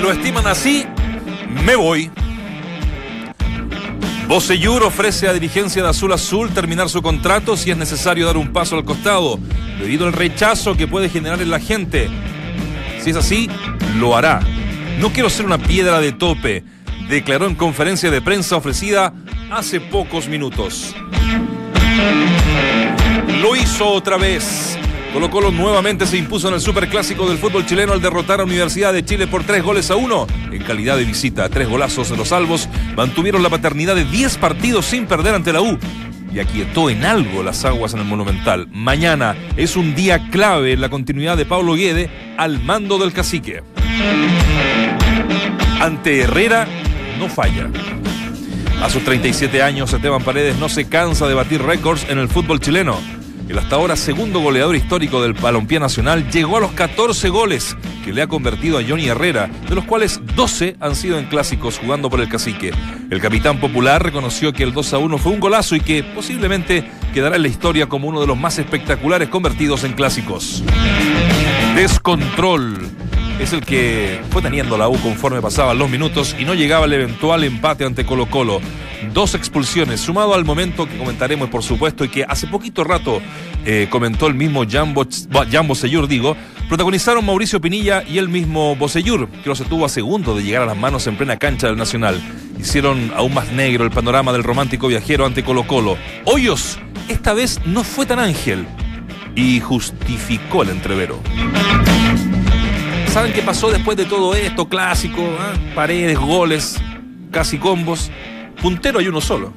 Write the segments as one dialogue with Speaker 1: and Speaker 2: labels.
Speaker 1: lo estiman así, me voy. Bocellur ofrece a dirigencia de Azul Azul terminar su contrato si es necesario dar un paso al costado, debido al rechazo que puede generar en la gente. Si es así, lo hará. No quiero ser una piedra de tope, declaró en conferencia de prensa ofrecida hace pocos minutos. Lo hizo otra vez. Colo Colo nuevamente se impuso en el superclásico del fútbol chileno al derrotar a Universidad de Chile por tres goles a uno en calidad de visita. Tres golazos de los salvos mantuvieron la paternidad de 10 partidos sin perder ante la U y aquietó en algo las aguas en el Monumental. Mañana es un día clave en la continuidad de Pablo Guede al mando del cacique. Ante Herrera no falla. A sus 37 años, Esteban Paredes no se cansa de batir récords en el fútbol chileno. El hasta ahora segundo goleador histórico del Balompié Nacional llegó a los 14 goles que le ha convertido a Johnny Herrera, de los cuales 12 han sido en clásicos jugando por el cacique. El capitán popular reconoció que el 2 a 1 fue un golazo y que posiblemente quedará en la historia como uno de los más espectaculares convertidos en clásicos. Descontrol es el que fue teniendo la U conforme pasaban los minutos y no llegaba el eventual empate ante Colo Colo. Dos expulsiones, sumado al momento que comentaremos por supuesto y que hace poquito rato eh, comentó el mismo Jambo, Jambo digo, protagonizaron Mauricio Pinilla y el mismo Boseyur, que los estuvo a segundo de llegar a las manos en plena cancha del Nacional. Hicieron aún más negro el panorama del romántico viajero ante Colo Colo. Hoyos, esta vez no fue tan ángel y justificó el entrevero. ¿Saben qué pasó después de todo esto? Clásico, ¿ah? paredes, goles, casi combos. Puntero hay uno solo.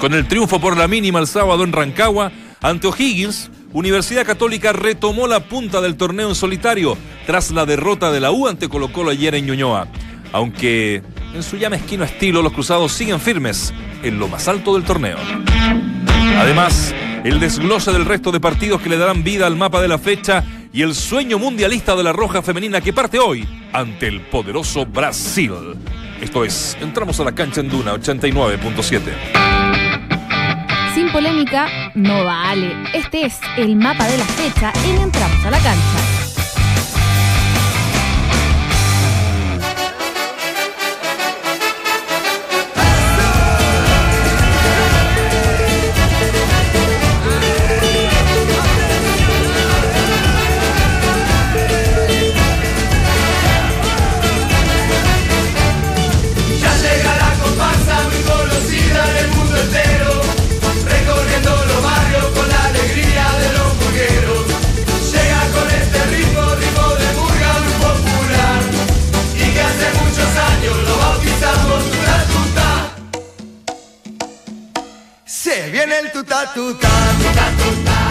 Speaker 1: Con el triunfo por la mínima el sábado en Rancagua, ante O'Higgins, Universidad Católica retomó la punta del torneo en solitario tras la derrota de la U ante Colo Colo ayer en Ñuñoa. Aunque en su ya mezquino estilo los cruzados siguen firmes en lo más alto del torneo. Además, el desglose del resto de partidos que le darán vida al mapa de la fecha y el sueño mundialista de la Roja Femenina que parte hoy ante el poderoso Brasil. Esto es, entramos a la cancha en Duna 89.7.
Speaker 2: Sin polémica, no vale. Este es el mapa de la fecha en Entramos a la cancha.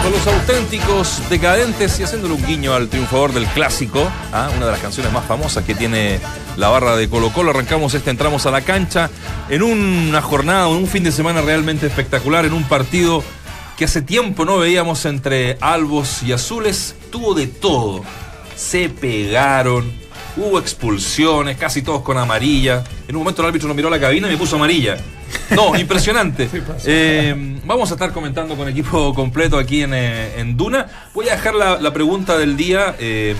Speaker 1: Con los auténticos decadentes y haciéndole un guiño al triunfador del clásico, ¿ah? una de las canciones más famosas que tiene la barra de Colo Colo. Arrancamos este, entramos a la cancha en una jornada, en un fin de semana realmente espectacular, en un partido que hace tiempo no veíamos entre albos y azules. Tuvo de todo. Se pegaron, hubo expulsiones, casi todos con amarilla. En un momento el árbitro nos miró a la cabina y me puso amarilla. No, impresionante. Eh, vamos a estar comentando con equipo completo aquí en, eh, Duna. Voy a dejar la, pregunta del día eh,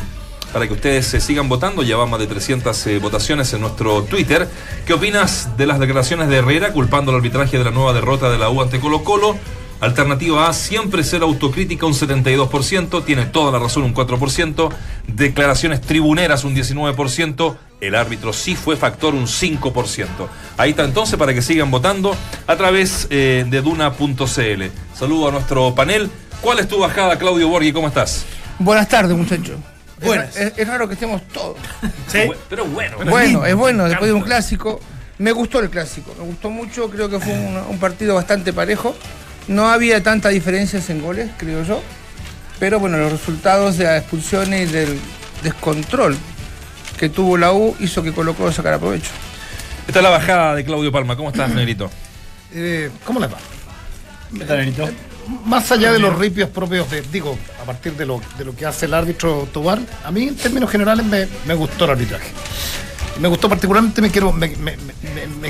Speaker 1: para que ustedes se sigan votando. Ya van más de 300 votaciones en nuestro Twitter. ¿Qué opinas de las declaraciones de Herrera culpando el arbitraje de la nueva derrota de la U ante Colo Colo? Alternativa A, siempre ser autocrítica un 72%, tiene toda la razón un 4%, declaraciones tribuneras un 19%, el árbitro sí fue factor un 5%. Ahí está entonces para que sigan votando a través eh, de duna.cl. Saludo a nuestro panel. ¿Cuál es tu bajada, Claudio Borghi? ¿Cómo estás?
Speaker 3: Buenas tardes, muchachos. Es, raro que estemos todos.
Speaker 1: ¿Sí? Pero bueno.
Speaker 3: Bueno, es bueno, después de un clásico. Me gustó el clásico, me gustó mucho, creo que fue un partido bastante parejo. No había tantas diferencias en goles, creo yo. Pero bueno, los resultados de las expulsiones y del descontrol que tuvo la U hizo que colocó sacar provecho.
Speaker 1: Esta es la bajada de Claudio Palma. ¿Cómo estás, Negrito?
Speaker 4: Eh, ¿Cómo le va? ¿Qué tal, Negrito? Más allá de los ripios propios de, digo, a partir de lo, de lo que hace el árbitro Tobar, a mí en términos generales me, me gustó el arbitraje me gustó particularmente, me quiero, me,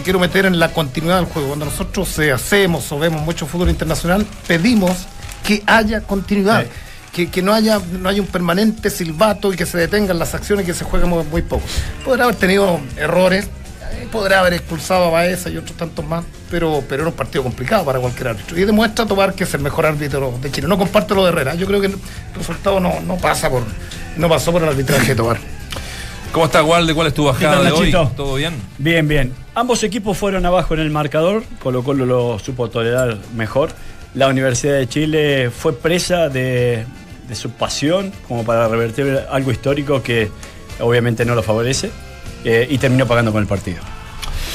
Speaker 4: quiero meter en la continuidad del juego. Cuando nosotros hacemos o vemos mucho fútbol internacional, pedimos que haya continuidad. Que, que no haya no haya un permanente silbato y que se detengan las acciones y que se juegue muy, muy poco. Podrá haber tenido errores, eh, podrá haber expulsado a Baeza y otros tantos más, pero, pero era un partido complicado para cualquier árbitro. Y demuestra Tobar que es el mejor árbitro de Chile. No comparte lo de Herrera. Yo creo que el resultado no, no pasa por no pasó por el arbitraje de Tobar.
Speaker 1: ¿Cómo está Walde? ¿Cuál es tu bajada
Speaker 5: tal,
Speaker 1: de hoy? ¿Todo bien?
Speaker 5: Bien, bien. Ambos equipos fueron abajo en el marcador, Colo Colo lo supo tolerar mejor. La Universidad de Chile fue presa de, de su pasión como para revertir algo histórico que obviamente no lo favorece eh, y terminó pagando con el partido.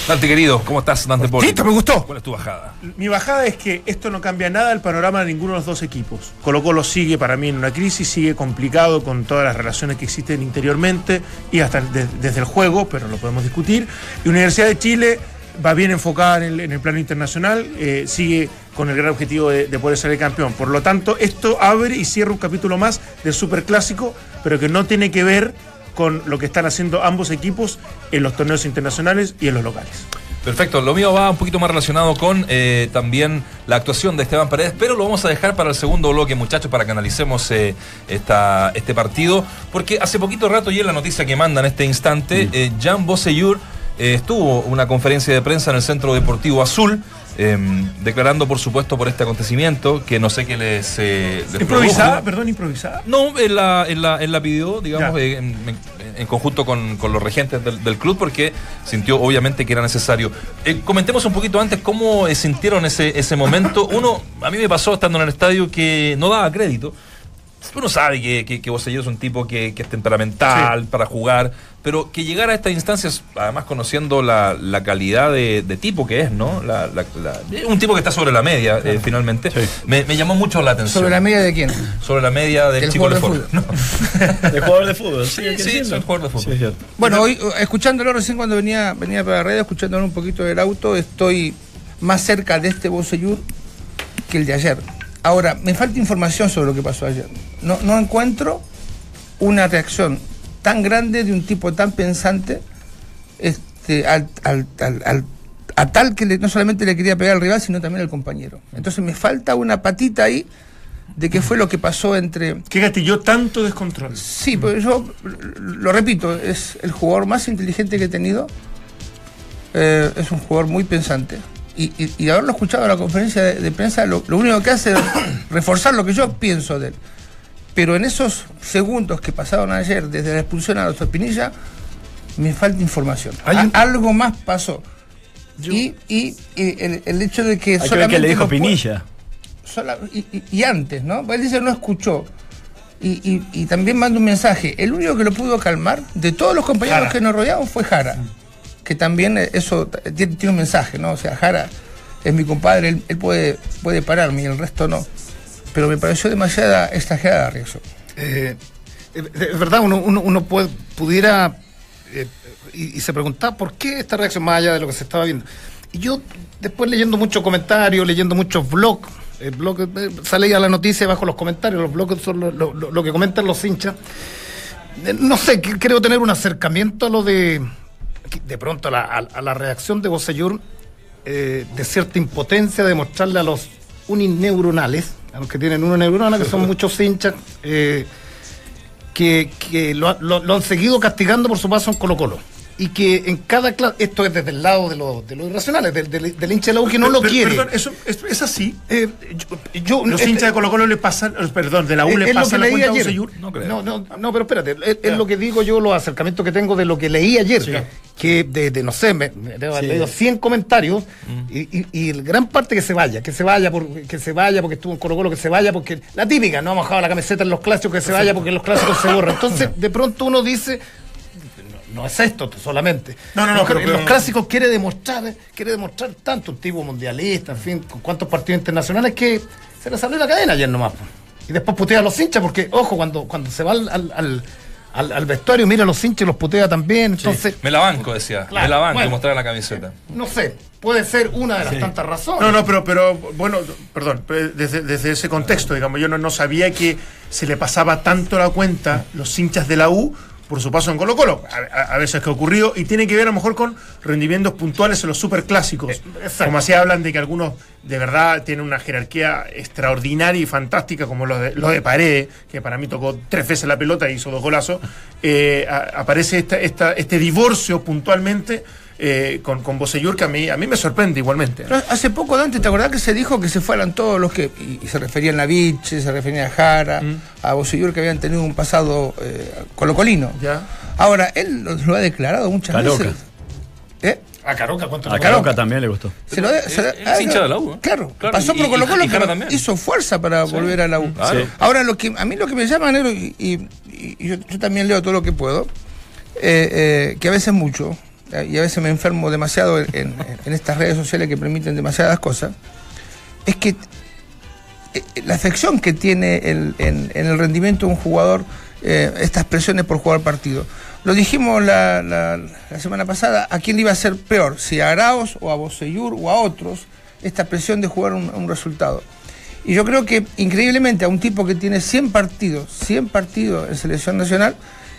Speaker 1: Dante, querido, ¿cómo estás, Dante Poli?
Speaker 3: Listo, me gustó.
Speaker 1: ¿Cuál es tu bajada?
Speaker 6: Mi bajada es que esto no cambia nada el panorama de ninguno de los dos equipos. Colo Colo sigue para mí en una crisis, sigue complicado con todas las relaciones que existen interiormente y hasta de- desde el juego, pero lo podemos discutir. Y Universidad de Chile va bien enfocada en el, en el plano internacional, eh, sigue con el gran objetivo de, de poder ser el campeón. Por lo tanto, esto abre y cierra un capítulo más del superclásico, pero que no tiene que ver con lo que están haciendo ambos equipos en los torneos internacionales y en los locales.
Speaker 1: Perfecto, lo mío va un poquito más relacionado con eh, también la actuación de Esteban Paredes, pero lo vamos a dejar para el segundo bloque, muchachos, para que analicemos eh, esta, este partido, porque hace poquito rato y en la noticia que manda en este instante, eh, Jan Boseyur eh, estuvo una conferencia de prensa en el Centro Deportivo Azul, eh, declarando, por supuesto, por este acontecimiento, que no sé qué les, eh, les
Speaker 6: Improvisada,
Speaker 1: produjo.
Speaker 6: perdón, improvisada.
Speaker 1: No, él la, él la, él la pidió, digamos, eh, en, conjunto con, con los regentes del, del club, porque sintió obviamente que era necesario. Eh, comentemos un poquito antes cómo sintieron ese, ese momento. Uno, a mí me pasó estando en el estadio que no daba crédito. Uno sabe que, que, que es un tipo que, que es temperamental para jugar, pero que llegara a estas instancias, además conociendo la, la calidad de, de tipo que es, ¿no? La- la- la- un tipo que está sobre la media, eh, finalmente, me, me llamó mucho la atención.
Speaker 3: ¿Sobre la media de quién?
Speaker 1: Sobre la media del
Speaker 3: Del
Speaker 1: chico de
Speaker 3: jugador de
Speaker 1: fútbol.
Speaker 5: De jugador de fútbol,
Speaker 1: Sí, sí, soy jugador de fútbol.
Speaker 5: Sí, es cierto.
Speaker 3: Bueno, hoy, escuchándolo recién cuando venía, venía para la radio, escuchándolo un poquito del auto, estoy más cerca de este Boseyur que el de ayer. Ahora, me falta información sobre lo que pasó ayer. No, no encuentro una reacción tan grande de un tipo tan pensante este, al, al- al- a tal que le- no solamente le quería pegar al rival, sino también al compañero. Entonces me falta una patita ahí de qué fue lo que pasó entre
Speaker 6: ¿Qué gatilló tanto descontrol?
Speaker 3: Sí, pero yo lo repito, es el jugador más inteligente que he tenido. Eh, es un jugador muy pensante. Y, y- haberlo escuchado en la conferencia de, de prensa, lo, lo único que hace es reforzar lo que yo pienso de él. Pero en esos segundos que pasaron ayer, desde la expulsión a la Espinilla, me falta información.
Speaker 4: Un-
Speaker 3: algo más pasó. Y, y- y el, el hecho de que
Speaker 5: Hay que ver
Speaker 3: solamente
Speaker 5: qué le dijo Pinilla.
Speaker 3: sola- y, antes, ¿no? Él dice no escuchó. Y, y- y también manda un mensaje. El único que lo pudo calmar de todos los compañeros
Speaker 6: Jara.
Speaker 3: que nos rodeaban fue Jara. Que también eso tiene, un mensaje, ¿no? O sea, Jara es mi compadre, él, puede, puede pararme y el resto no. Pero me pareció demasiada exagerada la reacción.
Speaker 4: Eh, es verdad, uno, uno, pudiera eh, y, se preguntaba por qué esta reacción más allá de lo que se estaba viendo. Y yo, después leyendo muchos comentarios, leyendo muchos blogs, blog, eh, sale ya la noticia bajo los comentarios, los blogs son lo, lo- que comentan los hinchas. No sé, creo tener un acercamiento a lo de, de pronto a la, a- la reacción de Bosellur, eh, de cierta impotencia de mostrarle a los unineuronales, a los que tienen una neurona, que son muchos hinchas, eh, que, que lo, lo- lo han seguido castigando por su paso en Colo Colo. Y que en cada clase, esto es desde el lado de, lo- de los irracionales, del, del, del hincha de la U que no lo
Speaker 6: Pero-
Speaker 4: quiere.
Speaker 6: Perdón, eso, es, es así.
Speaker 4: Eh, yo, yo-
Speaker 6: Los
Speaker 4: este-
Speaker 6: hinchas de Colo Colo le pasan, eh, perdón, de la U
Speaker 4: es-
Speaker 6: le
Speaker 4: lo
Speaker 6: pasan la
Speaker 4: leí
Speaker 6: cuenta a.
Speaker 1: No creo.
Speaker 4: No, no, no, pero espérate, es, es lo que digo yo, los acercamientos que tengo de lo que leí ayer. Que de, de, no sé, me, me debo haber leído 100 comentarios y, y, y el gran parte que se vaya, que se vaya, por, que se vaya porque estuvo en Colo Colo, que se vaya porque. La típica, no ha bajado la camiseta en los clásicos, que se vaya porque en los clásicos se borra. Entonces, de pronto uno dice. No, es esto solamente.
Speaker 6: No, no, no,
Speaker 4: Los-
Speaker 6: pero- pero-
Speaker 4: los clásicos quiere demostrar, quiere demostrar tanto un tipo mundialista, en fin, con cuántos partidos internacionales que se le salió la cadena ayer nomás. Y después putea a los hinchas, porque, ojo, cuando, cuando se va al, al, al- al- al vestuario, mira a los hinchas y los putea también. Entonces,
Speaker 1: Me la banco, decía.
Speaker 4: Claro,
Speaker 1: me la banco y
Speaker 4: bueno.
Speaker 1: mostrar la camiseta.
Speaker 4: no sé, puede ser una de las tantas razones.
Speaker 6: No, no, pero, pero bueno, perdón, pero desde, desde ese contexto, digamos, yo no, no sabía que se le pasaba tanto la cuenta los hinchas de la U por su paso en Colo Colo, a, veces que ha ocurrido, y tiene que ver a lo mejor con rendimientos puntuales en los superclásicos.
Speaker 4: exacto.
Speaker 6: como así hablan de que algunos de verdad tienen una jerarquía extraordinaria y fantástica, como los de, los de Paredes, que para mí tocó tres veces la pelota y hizo dos golazos, eh, a- aparece esta, esta- este divorcio puntualmente eh, con, con Bosellur que a mí, a mí me sorprende igualmente.
Speaker 3: Hace poco, Dante, ¿te acordás que se dijo que se fueran todos los que. Y, y se referían a Viche, se referían a Jara,
Speaker 6: Mm.
Speaker 3: a Bosellur, que habían tenido un pasado eh, colocolino.
Speaker 6: ¿Ya?
Speaker 3: Ahora, él lo, lo ha declarado muchas
Speaker 5: Caroca.
Speaker 3: veces. ¿Eh?
Speaker 4: A Caroca, ¿cuánto
Speaker 5: A Caroca
Speaker 3: Caroca.
Speaker 5: también le gustó.
Speaker 3: Se lo de- se lo-
Speaker 1: él es hincha de la U, ¿eh?
Speaker 3: Claro,
Speaker 1: Claro,
Speaker 3: pasó
Speaker 1: y-
Speaker 3: por Colo Colo,
Speaker 1: y Jara
Speaker 3: pero
Speaker 1: también.
Speaker 3: hizo fuerza para volver a la U.
Speaker 1: Claro.
Speaker 5: Sí.
Speaker 3: Ahora, lo que, a mí lo que me llama, Nero, y, y- y yo, yo también leo todo lo que puedo, eh, eh, que a veces mucho, eh, y a veces me enfermo demasiado en, estas redes sociales que permiten demasiadas cosas, es que eh, la afección que tiene en, el rendimiento de un jugador, eh, estas presiones por jugar partido. Lo dijimos la, semana pasada, ¿a quién le iba a ser peor? Si a Araos o a Boseyur o a otros, esta presión de jugar un, un resultado. Y yo creo que increíblemente a un tipo que tiene 100 partidos, 100 partidos en selección nacional,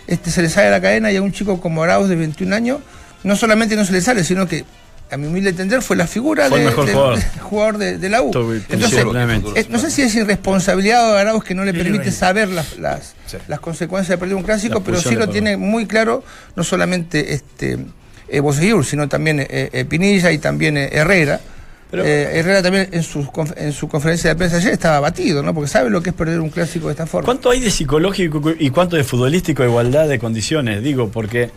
Speaker 3: este, se le sale la cadena y a un chico como Arauz de 21 años, no solamente no se le sale, sino que, a mi humilde entender, fue la figura
Speaker 5: Fue
Speaker 3: de-
Speaker 5: mejor jugador.
Speaker 3: de, de la U. Entonces,
Speaker 5: completamente.
Speaker 3: eh, no sé si es irresponsabilidad de Arauz que no le permite saber las, las,
Speaker 1: Sí.
Speaker 3: las consecuencias de perder un clásico,
Speaker 5: La
Speaker 3: pero sí lo tiene muy claro, no solamente este eh, Bosellur, sino también eh, eh, Pinilla y también eh, Herrera.
Speaker 5: Pero-
Speaker 3: Eh, Herrera también en su, en su conferencia de prensa ayer estaba batido, ¿no? Porque sabe lo que es perder un clásico de esta forma.
Speaker 5: ¿Cuánto hay de psicológico y cuánto de futbolístico de igualdad de condiciones? Digo, porque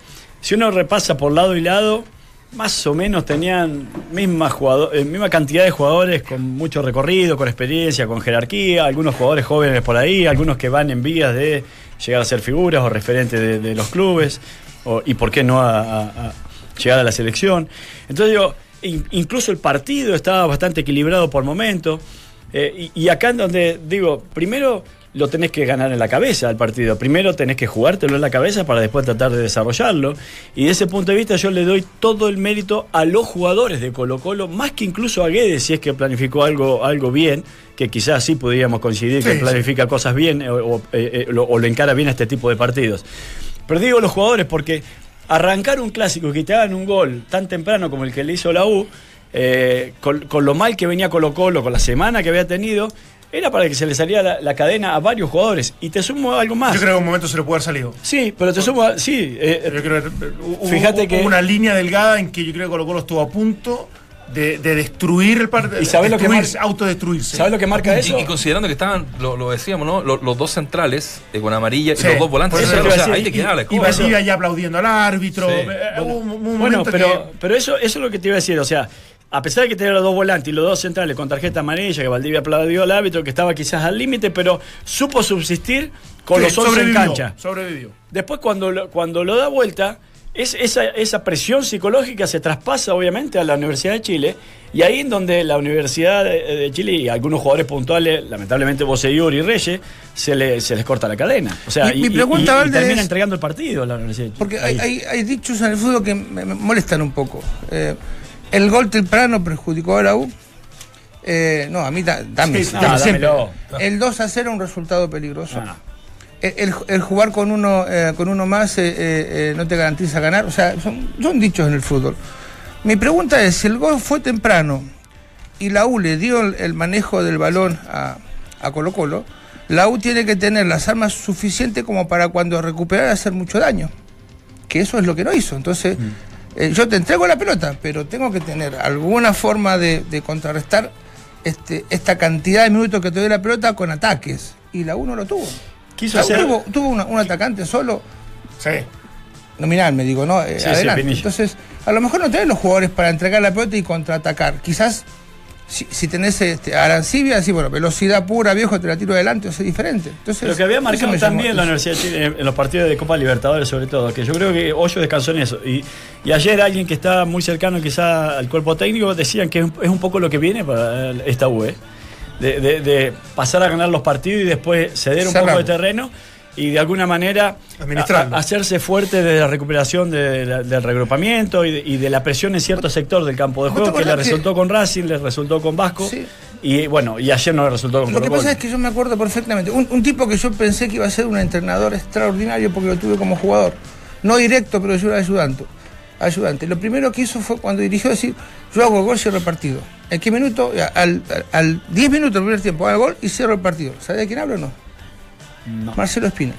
Speaker 5: si uno repasa por lado y lado, más o menos tenían misma, jugador, eh, misma cantidad de jugadores con mucho recorrido, con experiencia, con jerarquía, algunos jugadores jóvenes por ahí, algunos que van en vías de llegar a ser figuras o referentes de, los clubes, y por qué no a, a- llegar a la selección. Entonces digo, in- incluso el partido estaba bastante equilibrado por momento. Eh, y, y acá en donde digo, primero lo tenés que ganar en la cabeza al partido. Primero tenés que jugártelo en la cabeza para después tratar de desarrollarlo. Y de ese punto de vista yo le doy todo el mérito a los jugadores de Colo Colo, más que incluso a Guedes, si es que planificó algo, algo bien, que quizás sí podríamos coincidir que
Speaker 6: Sí,
Speaker 5: planifica cosas bien eh, o, eh, eh, lo, o lo encara bien a este tipo de partidos. Pero digo los jugadores porque arrancar un clásico y que te hagan un gol tan temprano como el que le hizo la U, eh, con, con lo mal que venía Colo Colo, con la semana que había tenido, era para que se le saliera la, la cadena a varios jugadores. Y te sumo algo más.
Speaker 6: Yo creo que en un momento se le puede haber salido.
Speaker 5: Sí, pero te sumo, a- sí. eh,
Speaker 6: Yo creo que hubo-
Speaker 5: Fíjate
Speaker 6: hubo
Speaker 5: que-
Speaker 6: una línea delgada en que yo creo que Colo Colo estuvo a punto de, de destruir el partido.
Speaker 5: ¿Y sabés lo que
Speaker 6: autodestruirse.
Speaker 5: ¿Sabes lo que marca eso?
Speaker 1: y considerando que estaban, lo, lo decíamos, ¿no? Los, los dos centrales eh, con amarilla
Speaker 6: Sí,
Speaker 1: y los dos volantes.
Speaker 6: eso
Speaker 5: iba
Speaker 1: o sea, ahí te quedaba la
Speaker 6: Y. Valdivia ya aplaudiendo al árbitro.
Speaker 1: Sí.
Speaker 6: eh, hubo un, un
Speaker 5: Bueno, pero,
Speaker 6: que-
Speaker 5: pero eso, eso es lo que te iba a decir. O sea, a pesar de que tenía los dos volantes y los dos centrales con tarjeta amarilla, que Valdivia aplaudió al árbitro, que estaba quizás al límite, pero supo subsistir con
Speaker 6: Sí,
Speaker 5: los 11 en cancha.
Speaker 6: Sobrevivió.
Speaker 5: Después, cuando lo, cuando lo da vuelta, es, esa, esa presión psicológica se traspasa, obviamente, a la Universidad de Chile. Y ahí en donde la Universidad de, de Chile y algunos jugadores puntuales, lamentablemente Boseyur y Reyes, se, le- se les corta la cadena. O sea,
Speaker 3: Mi-
Speaker 5: y,
Speaker 3: mi
Speaker 5: y-
Speaker 3: pregunta,
Speaker 5: y- termina
Speaker 3: es-
Speaker 5: entregando el partido a la Universidad de Chile.
Speaker 3: Porque hay, hay, hay dichos en el fútbol que me, me molestan un poco. Eh, el gol temprano perjudicó a la U. Eh, no, a mí da- dame.
Speaker 6: Sí,
Speaker 5: No,
Speaker 6: siempre.
Speaker 3: El 2 a 0 un resultado peligroso.
Speaker 5: Ah.
Speaker 3: El, jugar con uno, eh, con uno más eh, no te garantiza ganar. O sea, son, son dichos en el fútbol. Mi pregunta es, si el gol fue temprano y la U le dio el, el manejo del balón a, a Colo Colo, la U tiene que tener las armas suficientes como para cuando recuperar hacer mucho daño. Que eso es lo que no hizo. Entonces, eh, yo te entrego la pelota, pero tengo que tener alguna forma de, de contrarrestar este, esta cantidad de minutos que te doy la pelota con ataques. Y la U no lo tuvo.
Speaker 5: Quiso
Speaker 3: La
Speaker 5: hacer-
Speaker 3: tuvo, tuvo una- un atacante solo,
Speaker 6: Sí.
Speaker 3: nominal, me digo, ¿no? Eh,
Speaker 5: Sí,
Speaker 3: adelante. Entonces, a lo mejor no tenés los jugadores para entregar la pelota y contraatacar. Quizás si, si tenés este, Arancibia, así, bueno, velocidad pura, viejo, te la tiro adelante, o sea, diferente. Entonces,
Speaker 5: Lo que había marcado también la. Universidad de Chile en los partidos de Copa Libertadores, sobre todo, que yo creo que Hoyo descansó en eso. Y, y ayer alguien que está muy cercano quizá al cuerpo técnico decían que es un, es un poco lo que viene para esta U, ¿eh? de, de- de pasar a ganar los partidos y después ceder un poco de terreno y de alguna manera a- a- hacerse fuerte de la recuperación de la- del regrupamiento y de, y de la presión en cierto sector del campo de
Speaker 3: ¿Vos te
Speaker 5: juego que le
Speaker 3: acordás que-
Speaker 5: resultó con Racing, le resultó con Vasco
Speaker 3: Sí.
Speaker 5: Y bueno, y ayer no resultó con
Speaker 3: Lo que pasa es que yo me acuerdo perfectamente. Un, un tipo que yo pensé que iba a ser un entrenador extraordinario porque lo tuve como jugador. No directo, pero yo era ayudante. ayudante. Lo primero que hizo fue cuando dirigió decir, yo hago gol, cierro el partido. ¿En qué minuto? Al, al, al 10 minutos del primer tiempo, hago gol y cierro el partido. ¿Sabe de quién hablo o no?
Speaker 5: No.
Speaker 3: Marcelo Espina.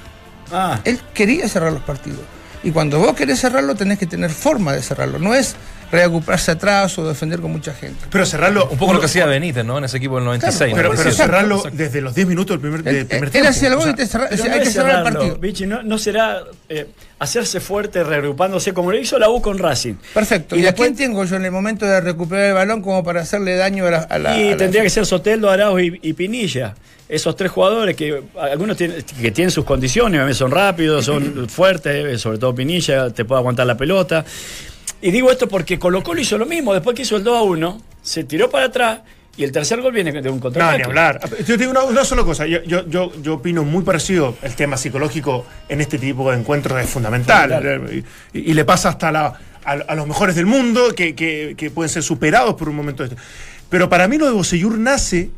Speaker 5: Ah,
Speaker 3: Él quería cerrar los partidos. Y cuando vos querés cerrarlo, tenés que tener forma de cerrarlo. No es reagruparse atrás o defender con mucha gente.
Speaker 6: Pero cerrarlo.
Speaker 1: Un poco lo que hacía Benítez, ¿no? En ese equipo del 96.
Speaker 6: Pero,
Speaker 1: me
Speaker 6: pero cerrarlo
Speaker 1: Exacto.
Speaker 6: desde los 10 minutos del primer, del
Speaker 3: Él,
Speaker 6: primer tiempo.
Speaker 3: hacía el
Speaker 6: O
Speaker 3: gol
Speaker 6: sea,
Speaker 3: y te cerra-
Speaker 5: pero
Speaker 3: hay
Speaker 5: no
Speaker 3: que cerrar el partido.
Speaker 5: Vichy, no, no será eh, hacerse fuerte reagrupándose como lo hizo la U con Racing.
Speaker 3: Perfecto.
Speaker 5: Y
Speaker 3: ¿Y, a
Speaker 5: después-
Speaker 3: quién tengo yo en el momento de recuperar el balón como para hacerle daño a la. a la-
Speaker 5: y
Speaker 3: a la-
Speaker 5: tendría que ser Soteldo, Arauz y, y Pinilla. Esos tres jugadores que algunos tienen, que tienen sus condiciones, son rápidos, son fuertes, eh, sobre todo Pinilla, te puede aguantar la pelota. Y digo esto porque Colo Colo hizo lo mismo, después que hizo el 2 a 1, se tiró para atrás y el tercer gol viene de un
Speaker 6: No,
Speaker 5: contraataque.
Speaker 6: ni hablar. Yo digo una, una sola cosa. Yo, yo, yo, yo opino muy parecido. El tema psicológico en este tipo de encuentros es fundamental. Y, y le pasa hasta la- a, a los mejores del mundo que, que- que pueden ser superados por un momento de este. Pero para mí lo de Bosellur nace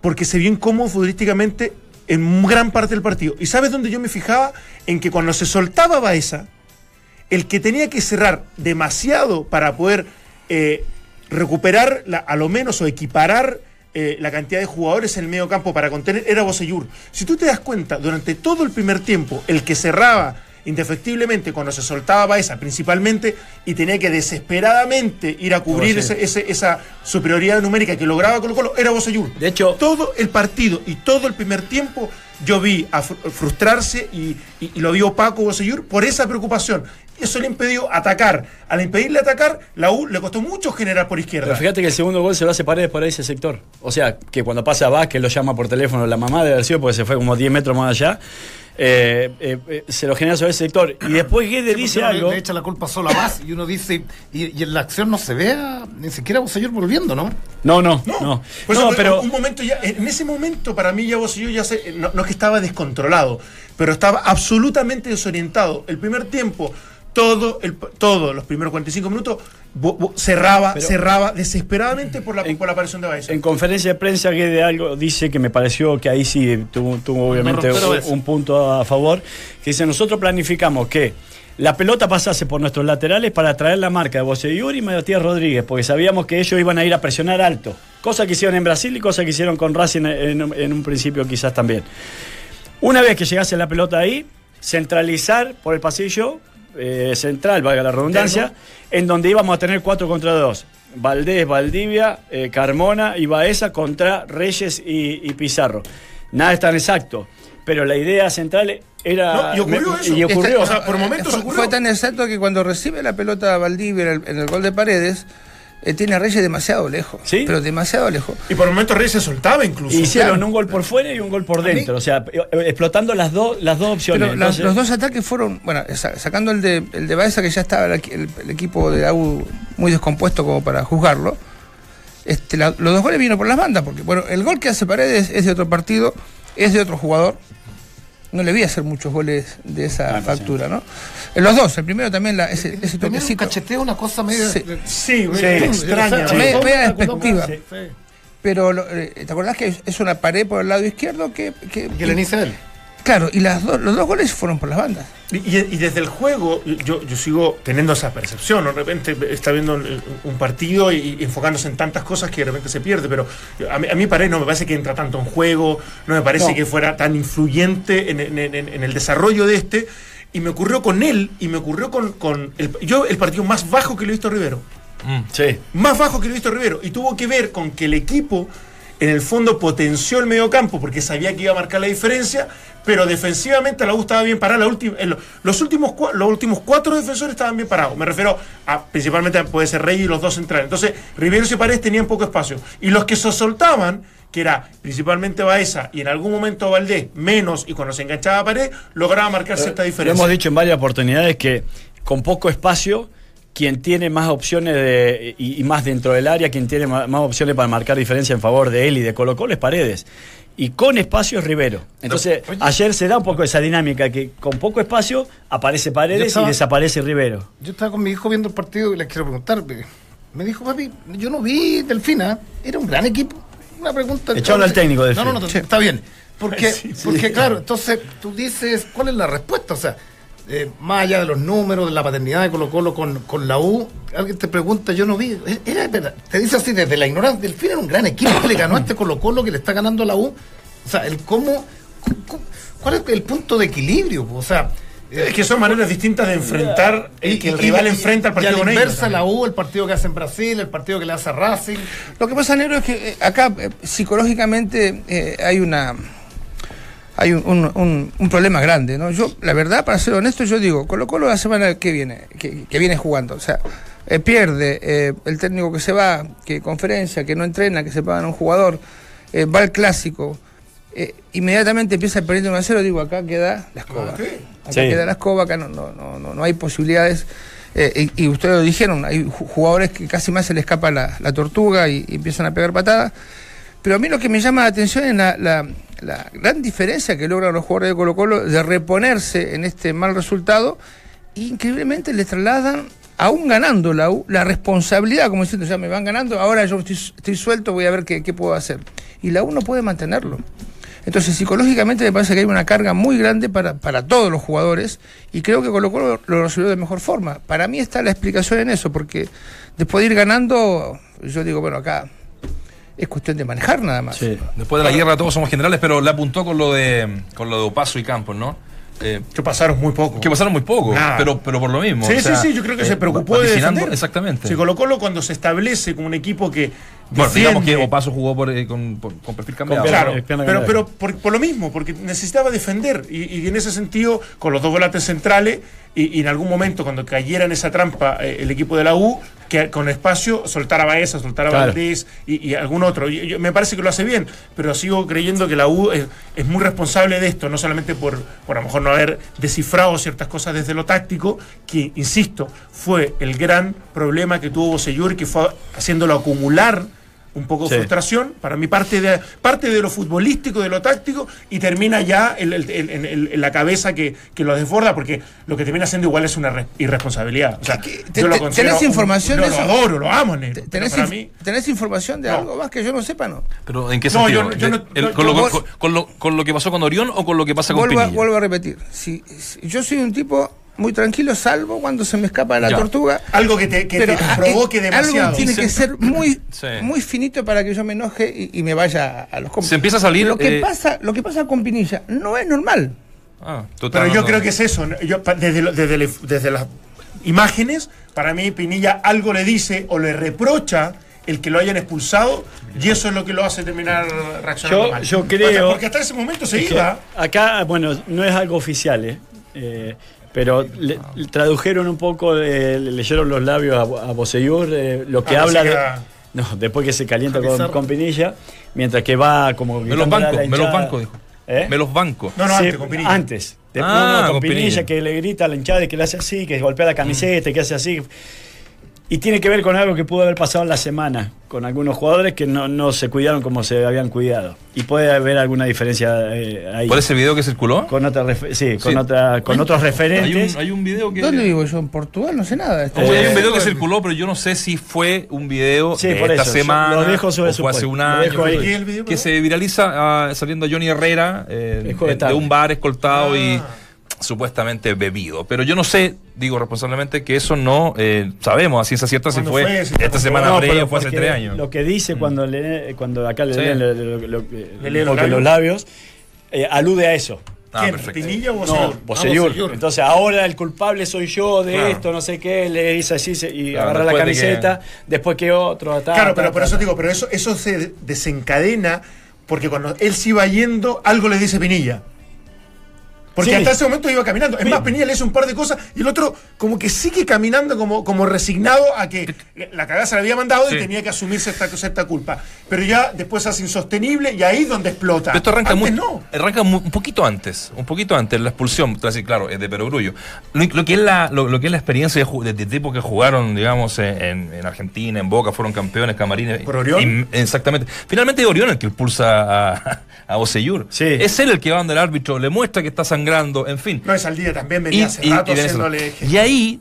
Speaker 6: porque se vio incómodo futbolísticamente en gran parte del partido. ¿Y sabes dónde yo me fijaba? En que cuando se soltaba Baeza, el que tenía que cerrar demasiado para poder eh, recuperar la- a lo menos o equiparar eh, la cantidad de jugadores en el medio campo para contener era Bosellur. Si tú te das cuenta, durante todo el primer tiempo, el que cerraba indefectiblemente cuando se soltaba Baeza principalmente y tenía que desesperadamente ir a cubrir
Speaker 5: Bosellur.
Speaker 6: ese- ese- esa superioridad numérica que lograba Colo Colo, era Bosellur.
Speaker 5: De hecho-
Speaker 6: todo el partido y todo el primer tiempo yo vi a fr- frustrarse y, y- y lo vi opaco Bosellur por esa preocupación. Eso le impidió atacar. Al impedirle atacar, la U le costó mucho generar por izquierda.
Speaker 5: Pero fíjate que el segundo gol se lo hace Paredes por ese sector. O sea, que cuando pasa Vázquez lo llama por teléfono la mamá de sido porque se fue como 10 metros más allá. eh, eh, eh, se lo genera sobre ese sector. Y después Guede
Speaker 4: Sí,
Speaker 5: dice algo.
Speaker 4: Le echa la culpa solo a Vaz y uno dice, y, y en la acción no se ve a- ni siquiera a Bosellur volviendo, ¿no?
Speaker 5: No, no,
Speaker 6: No,
Speaker 5: no.
Speaker 6: Por
Speaker 5: No,
Speaker 6: eso,
Speaker 5: pero.
Speaker 6: un momento ya, en ese momento para mí ya Bosellur ya se, no, no es que estaba descontrolado, pero estaba absolutamente desorientado. El primer tiempo, todo, el, todo los primeros 45 minutos, bo- bo- cerraba,
Speaker 5: Pero-
Speaker 6: cerraba desesperadamente por la,
Speaker 5: En-
Speaker 6: por la aparición de Baeza.
Speaker 5: En conferencia de prensa Guede algo dice que me pareció que ahí sí tuvo, tuvo obviamente un, punto a favor. Que dice, nosotros planificamos que la pelota pasase por nuestros laterales para traer la marca de Boseyur y Matías Rodríguez, porque sabíamos que ellos iban a ir a presionar alto. Cosa que hicieron en Brasil y cosa que hicieron con Racing en, en un principio quizás también. Una vez que llegase la pelota ahí, centralizar por el pasillo eh, central, valga la redundancia, en donde íbamos a tener 4 contra 2. Valdés, Valdivia, eh, Carmona y Baeza contra Reyes y, y Pizarro. Nada es tan exacto, pero la idea central era...
Speaker 6: No, y ocurrió
Speaker 5: me-
Speaker 6: eso.
Speaker 5: Y ocurrió.
Speaker 3: Está-
Speaker 6: o sea, por momentos
Speaker 3: fue,
Speaker 6: ocurrió.
Speaker 3: fue tan exacto que cuando recibe la pelota Valdivia en el, en el gol de Paredes, eh, tiene a Reyes demasiado lejos.
Speaker 5: ¿Sí?
Speaker 3: Pero demasiado lejos.
Speaker 6: Y por momentos Reyes se soltaba incluso.
Speaker 5: Hicieron
Speaker 3: claro.
Speaker 5: un gol por fuera y un gol por dentro, o sea, eh, explotando las, dos las dos opciones.
Speaker 3: Pero los,
Speaker 5: Entonces-
Speaker 3: los dos ataques fueron, bueno, sa- sacando el de, el de Baeza, que ya estaba el, el- el equipo de la U muy descompuesto como para juzgarlo. Este, la- los dos goles vinieron por las bandas, porque bueno, el gol que hace Paredes es de otro partido, es de otro jugador. No le vi hacer muchos goles de esa
Speaker 5: Ah,
Speaker 3: factura, ¿no? En los dos, el primero también, la, ese, ese toquecito.
Speaker 4: cacheteo, una cosa medio...
Speaker 3: Sí.
Speaker 6: Sí,
Speaker 5: Sí.
Speaker 6: extraña.
Speaker 3: Sí. Media- media despectiva.
Speaker 4: Sí.
Speaker 3: Pero, lo- eh, ¿te acordás que es una pared por el lado izquierdo que... que-
Speaker 4: Que le él.
Speaker 3: Claro, y las dos- los dos goles fueron por las bandas.
Speaker 6: Y, y- y desde el juego, yo, yo sigo teniendo esa percepción. ¿no? De repente está viendo un, un partido y, y enfocándose en tantas cosas que de repente se pierde. Pero a mí, a mí Paredes no me parece que entra tanto en juego, no me parece
Speaker 5: No.
Speaker 6: que fuera tan influyente en, en- en- en el desarrollo de este. Y me ocurrió con él y me ocurrió con, con el, yo el partido más bajo que le he visto a Rivero.
Speaker 1: Mm.
Speaker 5: Sí.
Speaker 6: Más bajo que lo he visto a Rivero. Y tuvo que ver con que el equipo, en el fondo, potenció el mediocampo porque sabía que iba a marcar la diferencia, pero defensivamente la U estaba bien parada. La última, en lo- los, últimos, los últimos cuatro defensores estaban bien parados. Me refiero a, principalmente, puede ser Rey y los dos centrales. Entonces, Rivero y Paredes tenían poco espacio. Y los que se soltaban, que era principalmente Baeza y en algún momento Valdés, menos, y cuando se enganchaba a Pared, lograba marcar cierta
Speaker 5: Lo
Speaker 6: diferencia.
Speaker 5: hemos dicho en varias oportunidades que con poco espacio, quien tiene más opciones de, y, y más dentro del área, quien tiene más, más opciones para marcar diferencia en favor de él y de Colo Colo es Paredes. Y con espacio es Rivero. Entonces,
Speaker 4: Oye.
Speaker 5: ayer se da un poco esa dinámica que con poco espacio aparece Paredes
Speaker 4: estaba-
Speaker 5: y desaparece Rivero.
Speaker 4: Yo estaba con mi hijo viendo el partido y les quiero preguntar. Me- dijo, papi, yo no vi Delfina, era un gran equipo. una pregunta.
Speaker 5: Echaron al técnico del
Speaker 4: No, no, no, está bien. Porque, porque claro, entonces tú dices, ¿cuál es la respuesta? O sea, eh, más allá de los números, de la paternidad de Colo Colo con, con la U, alguien te pregunta, yo no vi, eh, era verdad, te dice así desde la ignorancia, el fin era un gran equipo que le ganó a este Colo Colo que le está ganando a la U. O sea, el cómo, cómo- ¿cuál es el punto de equilibrio? O sea,
Speaker 6: Es que son maneras distintas de enfrentar el que el
Speaker 4: y-
Speaker 6: rival
Speaker 4: y-
Speaker 6: enfrenta al
Speaker 4: y
Speaker 6: partido
Speaker 4: a
Speaker 6: con
Speaker 4: la
Speaker 6: ellos.
Speaker 4: inversa, la U, el partido que hace en Brasil, el partido que le hace a Racing.
Speaker 3: Lo que pasa, Negro, es que eh, acá eh, psicológicamente eh, hay una hay un, un- un- un problema grande, ¿no? Yo, la verdad, para ser honesto, yo digo, Colo Colo la semana que viene, que, que viene jugando, o sea, eh, pierde eh, el técnico que se va, que conferencia, que no entrena, que se paga a un jugador, eh, va al clásico, eh, inmediatamente empieza perdiendo 1 a 0, digo, acá queda la escoba. Acá
Speaker 5: Sí.
Speaker 3: queda la escoba, acá no, no, no, no, no hay posibilidades. Eh, y, y ustedes lo dijeron, hay ju- jugadores que casi más se le escapa la, la tortuga y, y empiezan a pegar patadas. Pero a mí lo que me llama la atención es la, gran diferencia que logran los jugadores de Colo Colo de reponerse en este mal resultado. e increíblemente les trasladan, aún ganando la la responsabilidad, como diciendo, ya me van ganando, ahora yo estoy, suelto, voy a ver qué, qué puedo hacer. Y la U no puede mantenerlo. Entonces, psicológicamente me parece que hay una carga muy grande para, para todos los jugadores y creo que Colo Colo lo resolvió de mejor forma. Para mí está la explicación en eso, porque después de ir ganando, yo digo, bueno, acá es cuestión de manejar nada más.
Speaker 5: Sí.
Speaker 1: Después de la guerra todos somos generales, pero le apuntó con lo de con lo de Opaso y Campos, ¿no? Eh,
Speaker 6: Que pasaron muy poco.
Speaker 1: que pasaron muy poco,
Speaker 6: Nada.
Speaker 1: pero, pero por lo mismo.
Speaker 6: Sí,
Speaker 1: o sea,
Speaker 6: sí, sí, yo creo que
Speaker 1: eh,
Speaker 6: se preocupó de defender.
Speaker 1: Exactamente.
Speaker 6: Si Colo Colo cuando se establece como un equipo que
Speaker 1: bueno, digamos que Opaso jugó por, eh, con, por- con perfil cambiado.
Speaker 6: Claro, pero, pero por, por lo mismo, porque necesitaba defender. Y, y en ese sentido, con los dos volantes centrales, y, y en algún momento, cuando cayera en esa trampa eh, el equipo de la U, que con espacio soltara a Baeza, soltara a. Valdés y, y algún otro. Yo- me parece que lo hace bien, pero sigo creyendo que la U es, es muy responsable de esto, no solamente por, por a lo mejor no haber descifrado ciertas cosas desde lo táctico, que, insisto, fue el gran problema que tuvo Bosellur, que fue haciéndolo acumular un poco de
Speaker 5: Sí.
Speaker 6: frustración, para mí parte de, parte de lo futbolístico, de lo táctico, y termina ya en, el- en- en- en- en la cabeza que, que lo desborda, porque lo que termina siendo igual es una re- irresponsabilidad. O sea,
Speaker 3: ¿Qué- qué-
Speaker 6: yo lo
Speaker 3: tenés
Speaker 6: un-
Speaker 3: información de
Speaker 6: lo
Speaker 3: eso?
Speaker 6: adoro, lo amo, negro,
Speaker 3: ¿Tenés,
Speaker 6: para
Speaker 3: inf-
Speaker 6: mí...
Speaker 3: tenés información de
Speaker 6: No.
Speaker 3: algo más que yo no sepa, no?
Speaker 1: Pero ¿en qué sentido? con, lo, lo, lo que pasó con Orión o con lo que pasa con
Speaker 3: Vuelvo a,
Speaker 1: Pinilla?
Speaker 3: vuelvo a repetir. Si, si- yo soy un tipo muy tranquilo, salvo cuando se me escapa la
Speaker 1: Ya.
Speaker 3: tortuga.
Speaker 6: Algo que te, que te
Speaker 3: ah,
Speaker 6: provoque
Speaker 3: eh,
Speaker 6: demasiado.
Speaker 3: Algo tiene que ser muy,
Speaker 1: Sí.
Speaker 3: muy finito para que yo me enoje y, y me vaya a, los compras.
Speaker 1: Se empieza a salir,
Speaker 3: Lo que,
Speaker 1: eh,
Speaker 3: pasa, lo que pasa con Pinilla no es normal.
Speaker 1: Ah, estás
Speaker 6: Pero yo creo que es eso. Yo, desde, lo- desde, le- desde las imágenes, para mí Pinilla algo le dice o le reprocha el que lo hayan expulsado y eso es lo que lo hace terminar reaccionando
Speaker 5: Yo-
Speaker 6: mal.
Speaker 5: yo
Speaker 6: O sea,
Speaker 5: creo-
Speaker 6: porque hasta ese momento se iba.
Speaker 5: acá, bueno, no es algo oficial, ¿eh? Eh, pero le- le tradujeron un poco, eh, le leyeron los labios a, a Bosellur, eh, lo que
Speaker 6: Ah,
Speaker 5: habla de.
Speaker 6: era-
Speaker 5: No, después que se calienta con, con Pinilla, mientras que va como.
Speaker 1: Me los banco, me los banco, dijo.
Speaker 5: ¿Eh?
Speaker 1: Me los banco.
Speaker 6: No, no,
Speaker 5: Sí,
Speaker 6: antes con Pinilla.
Speaker 5: Antes. De-
Speaker 1: Ah,
Speaker 5: no, no, con,
Speaker 1: con
Speaker 5: Pinilla,
Speaker 1: Pinilla.
Speaker 5: que le grita a la hinchada y que le hace así, que golpea la camiseta, que hace así. Y tiene que ver con algo que pudo haber pasado en la semana, con algunos jugadores que no, no se cuidaron como se habían cuidado. Y puede haber alguna diferencia eh, ahí.
Speaker 1: ¿Por ese video que circuló?
Speaker 5: Con, otra sí, con,
Speaker 1: Sí.
Speaker 5: otra, con otros
Speaker 1: Hay
Speaker 5: referentes.
Speaker 1: un, hay un video que.
Speaker 3: ¿Dónde vivo yo? ¿En Portugal? No sé nada. de esto.
Speaker 1: Uy, hay un
Speaker 5: Eh,
Speaker 1: video que circuló, pero yo no sé si fue un video
Speaker 5: Sí,
Speaker 1: de
Speaker 5: por
Speaker 1: esta
Speaker 5: eso,
Speaker 1: semana
Speaker 5: lo dejo sobre
Speaker 1: o
Speaker 5: su
Speaker 1: fue hace un año.
Speaker 5: dejo ahí.
Speaker 6: ¿Qué es el video,
Speaker 1: que se viraliza ah, saliendo Johnny Herrera eh, de un bar escoltado
Speaker 6: Ah.
Speaker 1: y supuestamente bebido. Pero yo no sé, digo responsablemente, que eso no eh, sabemos a ciencia cierta si
Speaker 6: ¿Cuándo
Speaker 1: fue,
Speaker 6: fue? Si está
Speaker 1: esta semana
Speaker 5: No,
Speaker 1: previa fue hace tres años. Mm.
Speaker 5: Lo que dice cuando, le, cuando acá le
Speaker 1: Sí.
Speaker 5: leen lo- lo- lo-
Speaker 6: ¿Le leen
Speaker 5: porque
Speaker 6: los
Speaker 5: los labios, eh, alude a eso.
Speaker 1: Ah.
Speaker 6: ¿Pinilla o
Speaker 5: No.
Speaker 6: Bosellur.
Speaker 5: Entonces ahora el culpable soy yo de
Speaker 1: Claro.
Speaker 5: esto, no sé qué, le dice así y
Speaker 1: Claro,
Speaker 5: agarra la
Speaker 1: después de que-
Speaker 5: camiseta, después que otro. ta,
Speaker 6: Claro,
Speaker 5: ta,
Speaker 6: pero
Speaker 5: ta,
Speaker 6: por eso digo, pero eso, eso se desencadena porque cuando él se iba yendo, algo le dice Pinilla. Porque
Speaker 5: Sí.
Speaker 6: hasta ese momento iba caminando. Es
Speaker 5: Sí.
Speaker 6: más, Pinilla le hace un par de cosas y el otro como que sigue caminando como, como resignado a que la cagada se le había mandado
Speaker 1: Sí.
Speaker 6: y tenía que asumirse esta, cierta culpa. Pero ya después hace insostenible y ahí es donde explota.
Speaker 1: Pero esto arranca,
Speaker 6: Antes
Speaker 1: muy,
Speaker 6: no.
Speaker 1: arranca un poquito antes, un poquito antes, la expulsión, así, claro, es de Perogrullo. Lo, lo que es la, lo, lo que es la experiencia de, de, tipo que jugaron, digamos, en, en- en Argentina, en Boca, fueron campeones, camarines.
Speaker 6: ¿Por Orión?
Speaker 1: Y- exactamente. Finalmente es Orión el que expulsa a, a Bosellur.
Speaker 5: Sí.
Speaker 1: Es él el que va donde el árbitro, le muestra que está sangrando, en fin.
Speaker 6: No es al día también, venía hace rato
Speaker 1: viene
Speaker 6: haciéndole.
Speaker 1: Y ahí,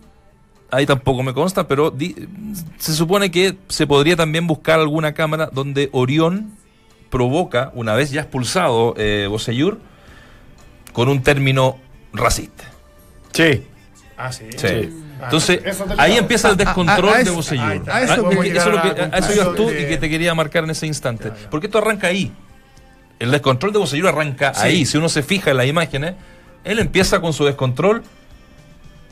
Speaker 1: ahí tampoco me consta, pero di- se supone que se podría también buscar alguna cámara donde Orión provoca, una vez ya expulsado eh, con un término racista.
Speaker 5: Sí.
Speaker 6: Ah, sí.
Speaker 1: Sí.
Speaker 6: Ah,
Speaker 1: Entonces,
Speaker 4: delicado.
Speaker 1: ahí empieza el descontrol
Speaker 3: A- a- a
Speaker 1: de
Speaker 3: a- a eso
Speaker 1: Ah, eso, lo que- eso ibas tú y que te quería marcar en ese instante. Porque esto arranca ahí. El descontrol de Bocellur arranca ahí. Si uno se fija en las imágenes, él empieza con su descontrol.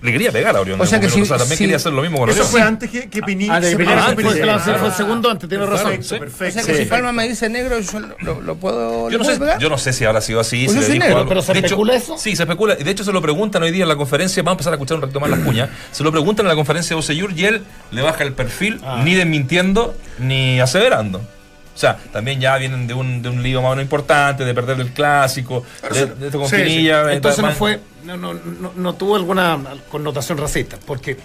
Speaker 1: Le quería pegar a Orión.
Speaker 3: O sea que
Speaker 1: momento, también quería hacer lo mismo con
Speaker 6: Eso
Speaker 1: Orión.
Speaker 6: fue antes que, que.
Speaker 5: Ah, de
Speaker 1: Ah, fue-
Speaker 6: Pinilla.
Speaker 1: claro,
Speaker 4: fue, fue
Speaker 1: sí.
Speaker 4: segundo antes, tiene razón.
Speaker 6: Perfecto,
Speaker 1: Sí.
Speaker 3: O sea que
Speaker 1: Sí.
Speaker 3: si Palma me dice negro, yo lo, puedo,
Speaker 1: Yo
Speaker 3: ¿lo
Speaker 1: no, sé,
Speaker 3: pegar?
Speaker 1: yo no sé si habrá sido así.
Speaker 3: Pues
Speaker 1: si
Speaker 3: yo
Speaker 1: le
Speaker 3: soy
Speaker 1: dijo
Speaker 3: negro,
Speaker 1: algo.
Speaker 4: pero ¿se
Speaker 1: De hecho,
Speaker 4: especula eso?
Speaker 1: Sí, se especula. Y de hecho se lo preguntan hoy día en la conferencia. Vamos a empezar a escuchar un ratito más las cuñas. Se lo preguntan en la conferencia de Bocellur y él le baja el perfil,
Speaker 4: Ah.
Speaker 1: ni desmintiendo ni aseverando. O sea, también ya vienen de un, de un lío más o menos importante, de perder el clásico, de, de esto con
Speaker 6: sí.
Speaker 1: Pinilla. eh,
Speaker 4: Entonces no fue, no, no, no, no tuvo alguna connotación racista, porque,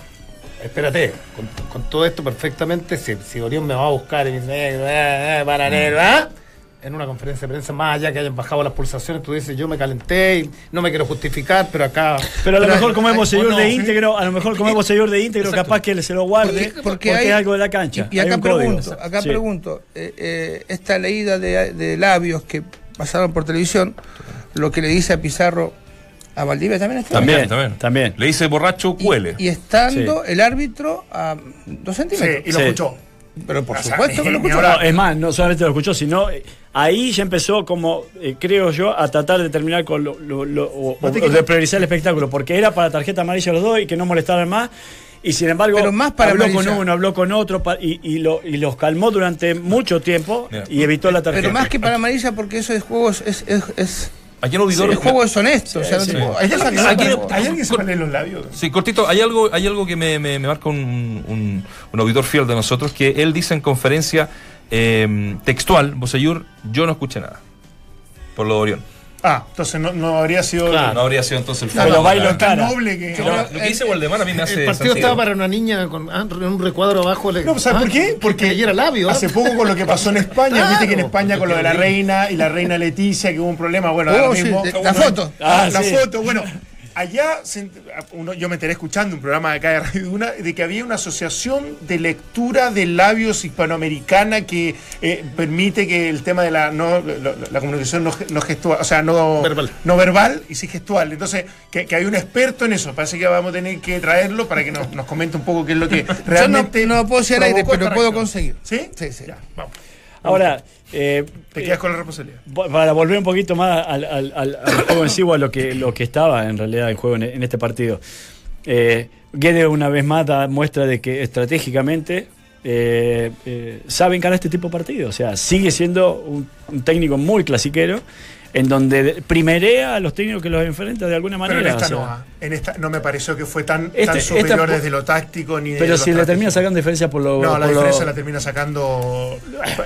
Speaker 4: espérate, con, con todo esto perfectamente, si, si Orión me va a buscar y me dice, negro, eh, eh, para negro, ¿ah? En una conferencia de prensa, más allá que hayan bajado las pulsaciones, tú dices, yo me calenté y no me quiero justificar, pero acá...
Speaker 5: Pero a lo
Speaker 3: Pero
Speaker 5: mejor como seguidor
Speaker 3: no,
Speaker 5: de
Speaker 3: sí.
Speaker 5: íntegro, a lo mejor como hemos seguidor de íntegro, capaz que se lo guarde porque,
Speaker 3: hay-
Speaker 5: es algo de la cancha.
Speaker 3: Y, acá pregunto, acá
Speaker 5: Sí.
Speaker 3: pregunto, eh, eh, esta leída de, de labios que pasaron por televisión, lo que le dice a Pizarro a Valdivia también está
Speaker 5: También,
Speaker 3: bien.
Speaker 1: también.
Speaker 5: también.
Speaker 1: Le dice borracho, cuele.
Speaker 3: Y, y estando el árbitro a dos
Speaker 6: Sí,
Speaker 3: centímetros.
Speaker 6: y lo
Speaker 5: Sí.
Speaker 6: escuchó.
Speaker 3: Pero por
Speaker 6: O sea,
Speaker 3: supuesto que lo escuchó.
Speaker 5: No, es más, no solamente lo escuchó, sino eh, ahí ya empezó como, eh, creo yo, a tratar de terminar con lo, lo- lo- o, o de priorizar el espectáculo, porque era para tarjeta amarilla los dos y que no molestaran más. Y sin embargo,
Speaker 3: Pero más para
Speaker 5: habló
Speaker 3: amarilla.
Speaker 5: con uno, habló con otro y, y lo- y los calmó durante mucho tiempo y evitó la tarjeta.
Speaker 3: Pero más que para amarilla, porque eso de juegos es, es, es-
Speaker 1: Aquí el auditor.
Speaker 3: el juego es honesto. o sea, no
Speaker 5: sí.
Speaker 3: hay
Speaker 6: ¿Hay
Speaker 3: cosas que
Speaker 6: alguien,
Speaker 3: no
Speaker 6: hay alguien- hay alguien que se pone los labios?
Speaker 1: Sí, cortito, hay algo, hay algo que me, me- me marca un, un- un auditor fiel de nosotros, que él dice en conferencia eh, textual, Bosellur, yo no escuché nada. Por lo de Orión.
Speaker 6: Ah, entonces no, no habría sido.
Speaker 5: Claro.
Speaker 1: No habría sido entonces el
Speaker 5: Pero
Speaker 1: foco.
Speaker 5: bailo
Speaker 1: Claro.
Speaker 5: cara.
Speaker 6: noble que.
Speaker 1: No, lo que dice Waldemar a mí me hace
Speaker 4: El partido
Speaker 1: sentido.
Speaker 4: estaba para una niña con ah, un recuadro abajo. le-
Speaker 6: No, ¿sabes
Speaker 4: ah,
Speaker 6: por qué?
Speaker 4: que-
Speaker 6: Porque
Speaker 4: que leyera labio. ¿ah?
Speaker 6: Hace poco con lo que pasó en España,
Speaker 4: Claro.
Speaker 6: viste que en España con lo de la reina y la reina Leticia, que hubo un problema, bueno, da
Speaker 3: Oh, sí,
Speaker 6: mismo.
Speaker 3: de- la foto.
Speaker 5: Ah,
Speaker 6: la
Speaker 5: sí.
Speaker 6: foto, bueno. Allá se- uno- yo me enteré escuchando un programa de acá de Radio Duna de que había una asociación de lectura de labios hispanoamericana que eh, permite que el tema de la no lo- la comunicación no, ge- no gestual, o sea, no
Speaker 4: Verbal.
Speaker 6: no verbal y sí gestual. Entonces, que, que hay un experto en eso. Parece que vamos a tener que traerlo para que nos, nos comente un poco qué es lo que
Speaker 3: Yo no,
Speaker 6: realmente.
Speaker 3: no lo puedo decir al aire, pero
Speaker 6: esta
Speaker 3: puedo conseguir.
Speaker 6: ¿Sí?
Speaker 3: Sí, sí.
Speaker 6: Ya, vamos.
Speaker 5: Ahora, eh,
Speaker 6: Te quedas con la responsabilidad.
Speaker 5: Vo- Para volver un poquito más al, al- al- al juego en sí o a lo que, lo que estaba en realidad el juego en, en este partido. Eh, Guede una vez más da muestra de que estratégicamente eh, eh, sabe encarar este tipo de partidos. O sea, sigue siendo un, un técnico muy clasiquero en donde primerea a los técnicos que los enfrenta de alguna
Speaker 6: Pero
Speaker 5: manera.
Speaker 6: en esta,
Speaker 5: o sea.
Speaker 6: no. En esta no me pareció que fue tan,
Speaker 5: Este-
Speaker 6: tan
Speaker 5: esta
Speaker 6: superior
Speaker 5: po-
Speaker 6: desde lo táctico ni de
Speaker 5: Pero
Speaker 6: lo
Speaker 5: si le termina sacando diferencia por lo.
Speaker 6: No, la
Speaker 5: por lo-
Speaker 6: diferencia la termina sacando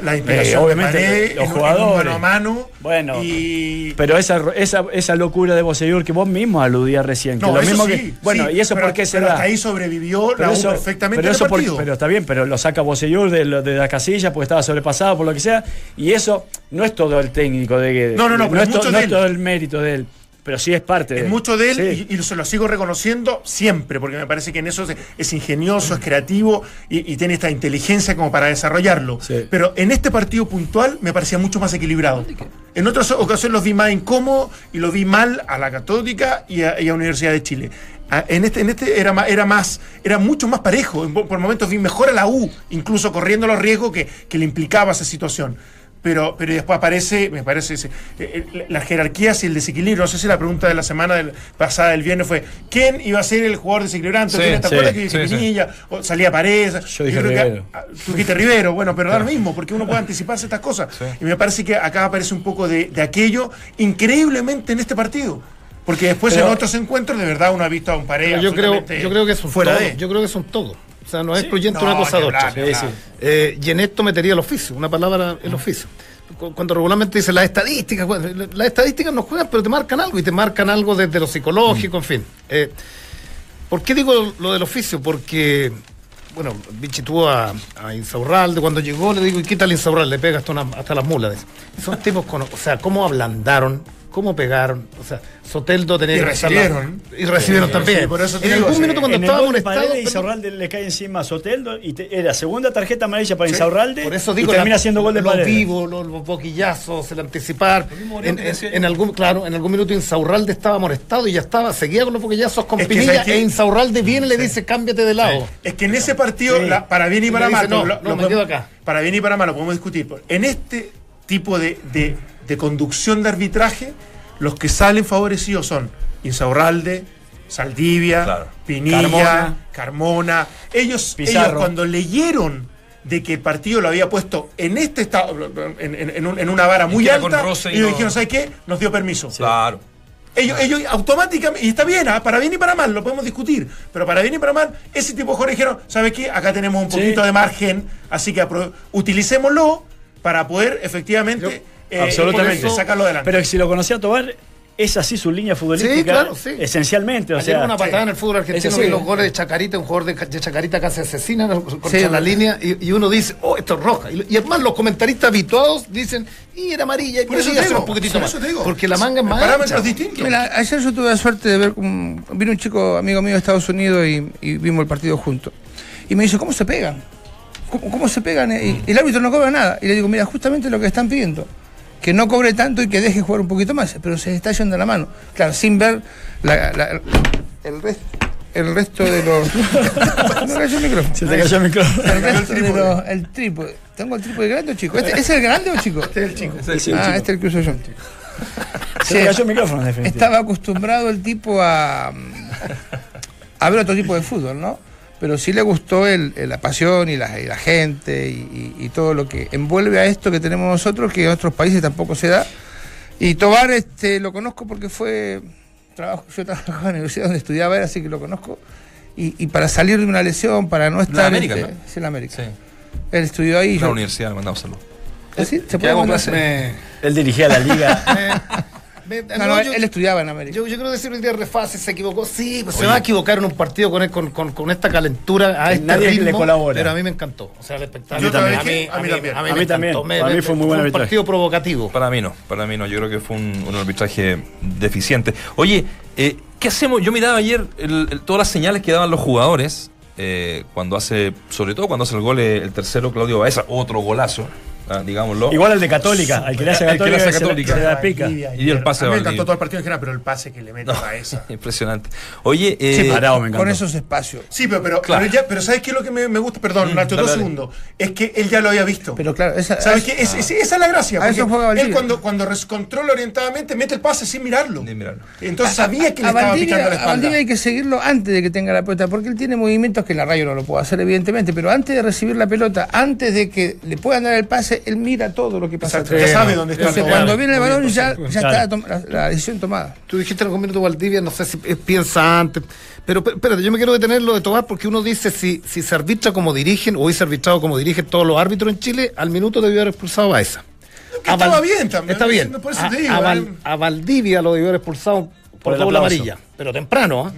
Speaker 6: la inspiración
Speaker 5: Eh, obviamente,
Speaker 6: de Paredes,
Speaker 5: los
Speaker 6: en un- en un
Speaker 5: jugadores.
Speaker 6: mano a mano.
Speaker 5: Bueno,
Speaker 6: y
Speaker 5: Pero esa, esa, esa locura de Bosellur que vos mismo aludías recién. que
Speaker 6: no,
Speaker 5: lo
Speaker 6: eso
Speaker 5: mismo
Speaker 6: sí,
Speaker 5: que, bueno,
Speaker 6: sí,
Speaker 5: ¿y eso
Speaker 6: pero-
Speaker 5: por qué se
Speaker 6: pero
Speaker 5: da?
Speaker 6: hasta ahí sobrevivió la U
Speaker 5: eso-
Speaker 6: perfectamente
Speaker 5: pero, eso
Speaker 6: partido.
Speaker 5: pero está bien, pero lo saca Bosellur de, lo- de la casilla porque estaba sobrepasado por lo que sea. Y eso no es todo el técnico de Guedes.
Speaker 6: No, no, no, pero
Speaker 5: es, to- no
Speaker 6: de
Speaker 5: es todo el mérito de él. Pero sí es parte de
Speaker 6: Es
Speaker 5: él.
Speaker 6: mucho de él
Speaker 5: Sí.
Speaker 6: y, y se lo sigo reconociendo siempre, porque me parece que en eso es, es ingenioso, es creativo y, y tiene esta inteligencia como para desarrollarlo.
Speaker 5: Sí.
Speaker 6: Pero en este partido puntual me parecía mucho más equilibrado. En otras ocasiones los vi más incómodos y lo vi mal a la Católica y a, y a Universidad de Chile. A- En este, en este era más, era más, era mucho más parejo. Por momentos vi mejor a la U, incluso corriendo los riesgos que, que le implicaba esa situación. Pero, pero después aparece, me parece, eh, eh, las jerarquías y el desequilibrio. No sé si la pregunta de la semana del- pasada del viernes fue: ¿quién iba a ser el jugador desequilibrante?
Speaker 1: Sí,
Speaker 6: ¿Quién ¿Te
Speaker 5: sí,
Speaker 6: acuerdas que dije
Speaker 1: sí, sí.
Speaker 6: Pinilla? O salía Paredes.
Speaker 5: Yo dije
Speaker 6: creo que-
Speaker 5: Rivero.
Speaker 6: tú dijiste Rivero, bueno, pero da lo mismo, porque uno puede anticiparse estas cosas. Y me parece que acá aparece un poco de, de aquello increíblemente en este partido. Porque después
Speaker 5: Pero-
Speaker 6: en otros encuentros, de verdad, uno ha visto a un Paredes.
Speaker 4: Yo creo, yo creo que es un
Speaker 6: fuera
Speaker 4: todo.
Speaker 6: de.
Speaker 4: Yo creo que es un todo. O sea, no es excluyente
Speaker 6: No,
Speaker 4: una cosa de otra. Sí, sí. Eh, y en esto metería el oficio, una palabra, el oficio. Cu- Cuando regularmente dice las estadísticas, las estadísticas no juegan, pero te marcan algo y te marcan algo desde lo psicológico, en fin. Eh, ¿Por qué digo lo del oficio? Porque, bueno, Vichy tuvo a, a Insaurralde, cuando llegó le digo, ¿y qué tal Insaurralde? Le pega hasta, una- hasta las mulas. son tipos con, o sea, cómo ablandaron ¿Cómo pegaron? O sea, Soteldo tenía
Speaker 6: Y
Speaker 4: que la-
Speaker 6: recibieron.
Speaker 4: Y recibieron
Speaker 6: Sí,
Speaker 4: también.
Speaker 6: sí, por eso te
Speaker 4: en
Speaker 6: digo,
Speaker 4: algún
Speaker 6: sí.
Speaker 4: minuto cuando
Speaker 5: en
Speaker 4: estaba molestado.
Speaker 5: Paredes,
Speaker 4: pero-
Speaker 5: Insaurralde le cae encima a Soteldo y te- era segunda tarjeta amarilla para Insaurralde
Speaker 4: Por eso digo,
Speaker 5: y termina
Speaker 4: la-
Speaker 5: siendo gol de
Speaker 4: los vivos, los, los boquillazos, el anticipar. En,
Speaker 1: que
Speaker 4: algún, claro, en algún minuto Insaurralde estaba molestado y ya estaba, seguía con los boquillazos con
Speaker 6: Es que,
Speaker 4: Pinilla
Speaker 6: ¿sabes qué?
Speaker 4: e Insaurralde viene y le dice cámbiate de lado.
Speaker 6: Es que en ese partido,
Speaker 5: Sí.
Speaker 6: la- para bien y para mal,
Speaker 4: no,
Speaker 6: lo-
Speaker 4: no,
Speaker 6: lo
Speaker 4: me
Speaker 6: podemos-
Speaker 4: quedo acá.
Speaker 6: Para bien y para mal lo podemos discutir. En este tipo de, de- conducción de arbitraje, los que salen favorecidos son Insaurralde, Saldivia,
Speaker 1: Claro.
Speaker 6: Pinilla,
Speaker 5: Carmona.
Speaker 6: Carmona. Ellos,
Speaker 5: Pizarro.
Speaker 6: ellos cuando leyeron de que el partido lo había puesto en este estado, en, en- en un- en una vara muy alta,
Speaker 1: y no-
Speaker 6: dijeron, ¿sabes qué? Nos dio permiso.
Speaker 1: Claro.
Speaker 6: Ellos, ellos automáticamente, y está bien, ¿ah? para bien y para mal, lo podemos discutir, pero para bien y para mal, ese tipo de jugadores dijeron, ¿sabes qué? Acá tenemos un
Speaker 5: Sí.
Speaker 6: poquito de margen, así que utilicémoslo para poder efectivamente eh,
Speaker 5: Absolutamente.
Speaker 6: sacarlo adelante.
Speaker 5: Pero si lo conocía Tobar, es así su línea futbolística.
Speaker 4: Sí, claro, sí.
Speaker 5: Esencialmente. O
Speaker 4: Ayer
Speaker 5: sea,
Speaker 4: una patada en el fútbol argentino vi los goles de Chacarita, un jugador de, de Chacarita casi asesina contra
Speaker 3: Sí,
Speaker 4: la línea y, y uno dice, oh, esto es roja. Y, y además los comentaristas habituados dicen, y era amarilla, y
Speaker 6: Por eso digo,
Speaker 4: un poquitito
Speaker 6: por
Speaker 4: más.
Speaker 6: eso te digo.
Speaker 4: Porque la manga es más
Speaker 6: Parámetros distintos.
Speaker 3: Mira, ayer yo tuve la suerte de ver, un, vino un chico amigo mío de Estados Unidos y, y vimos el partido juntos. Y me dice, ¿cómo se pegan? ¿Cómo, cómo se pegan? Y el árbitro no cobra nada. Y le digo, mira, justamente lo que están pidiendo. Que no cobre tanto y que deje jugar un poquito más. Pero se está yendo la mano. Claro, sin ver la- la- el, resto, el resto de los... me cayó el micrófono.
Speaker 5: Se te cayó el micrófono.
Speaker 3: El resto de los... El trípode. ¿Tengo el trípode grande o chico? ¿Este, ¿Es el grande o chico? Este es el chico.
Speaker 1: Ese es el
Speaker 3: ah,
Speaker 1: chico.
Speaker 3: este es el que uso yo.
Speaker 5: Se te cayó el micrófono, en definitiva.
Speaker 3: Estaba acostumbrado el tipo a, a ver otro tipo de fútbol, ¿no? Pero sí le gustó el, el- la pasión y la, y la gente y, y- y todo lo que envuelve a esto que tenemos nosotros, que en otros países tampoco se da. Y Tobar este, lo conozco porque fue. Trabajo, yo trabajaba en la universidad donde estudiaba él, así que lo conozco. Y, y para salir de una lesión, para no estar.
Speaker 1: América,
Speaker 3: este,
Speaker 1: ¿no?
Speaker 3: sí, en la América.
Speaker 1: Sí.
Speaker 3: Él estudió ahí.
Speaker 1: La
Speaker 3: yo-
Speaker 1: universidad, le mandamos saludos.
Speaker 3: ¿Ah, sí? ¿Se
Speaker 1: ¿Qué
Speaker 3: puede
Speaker 1: clase?
Speaker 4: Me-
Speaker 5: Él dirigía la liga.
Speaker 4: me- me-
Speaker 3: No, no,
Speaker 4: no,
Speaker 3: él,
Speaker 4: yo-
Speaker 3: él estudiaba en América.
Speaker 4: Yo, yo quiero decir hoy día Refase se equivocó. Sí, pues se va a equivocar en un partido con, con, con, con esta calentura, a este
Speaker 5: nadie
Speaker 4: ritmo,
Speaker 5: le colabora.
Speaker 4: Pero a mí me encantó. O sea, el espectáculo. A mí,
Speaker 6: A mí también.
Speaker 4: A mí,
Speaker 5: A
Speaker 4: me
Speaker 5: mí también.
Speaker 4: encantó. Me-
Speaker 5: Para mí
Speaker 4: me-
Speaker 5: fue muy buen
Speaker 4: un
Speaker 5: arbitraje.
Speaker 4: partido provocativo.
Speaker 1: Para mí no, para mí no, yo creo que fue un, un arbitraje deficiente. Oye, eh, ¿qué hacemos? Yo miraba ayer el- el- todas las señales que daban los jugadores eh, cuando hace, sobre todo cuando hace el gol eh, el tercero, Claudio Baeza, otro golazo, ah, digámoslo.
Speaker 5: Igual al de Católica, al que le hace
Speaker 1: El que le
Speaker 5: Católica,
Speaker 1: hace
Speaker 5: se la-
Speaker 1: Católica.
Speaker 5: se la pica.
Speaker 1: Y dio el pase
Speaker 6: a mí
Speaker 1: a
Speaker 6: me encantó todo el partido en general, pero el pase que le mete a esa.
Speaker 1: Impresionante. Oye, eh,
Speaker 3: Sí,
Speaker 5: Parado, me encantó.
Speaker 3: con esos espacios.
Speaker 6: Sí, pero, pero,
Speaker 1: Claro.
Speaker 6: pero, ya, pero ¿sabes qué es lo que me, me gusta? Perdón, Nacho,
Speaker 1: dale,
Speaker 6: dos segundos. Es que él ya lo había visto.
Speaker 3: Pero claro, esa,
Speaker 6: ¿Sabes qué? Es- es- esa es la gracia.
Speaker 3: a eso
Speaker 6: porque
Speaker 3: juega Valdivia.
Speaker 6: él cuando, cuando controla orientadamente, mete el pase sin mirarlo.
Speaker 1: Sin mirarlo.
Speaker 6: Entonces sabía que le
Speaker 3: a
Speaker 6: estaba
Speaker 3: Valdivia,
Speaker 6: picando la
Speaker 3: a
Speaker 6: espalda.
Speaker 3: Valdivia hay que seguirlo antes de que tenga la pelota, porque él tiene movimientos que en la radio no lo puede hacer, evidentemente, pero antes de recibir la pelota, antes de que le puedan dar el pase, él mira todo lo que pasa.
Speaker 6: Exacto, ya sabe dónde está
Speaker 3: Entonces, cuando viene el balón, ya, está la, la decisión tomada.
Speaker 4: Tú dijiste en algún minuto Valdivia, no sé si eh, piensa antes. Pero pe- espérate, yo me quiero detener lo de Tobar porque uno dice si, si se arbitra como dirigen o hubiese arbitrado como dirigen todos los árbitros en Chile, al minuto debió haber expulsado a Baeza.
Speaker 6: Que
Speaker 4: A
Speaker 6: estaba
Speaker 4: Val-
Speaker 6: bien también,
Speaker 4: Está bien.
Speaker 6: por eso
Speaker 4: a,
Speaker 6: te digo,
Speaker 4: a Val-
Speaker 6: eh.
Speaker 4: a Valdivia lo debió haber expulsado por,
Speaker 5: Por el
Speaker 4: doble
Speaker 5: aplauso.
Speaker 4: amarilla. Pero temprano, ¿ah?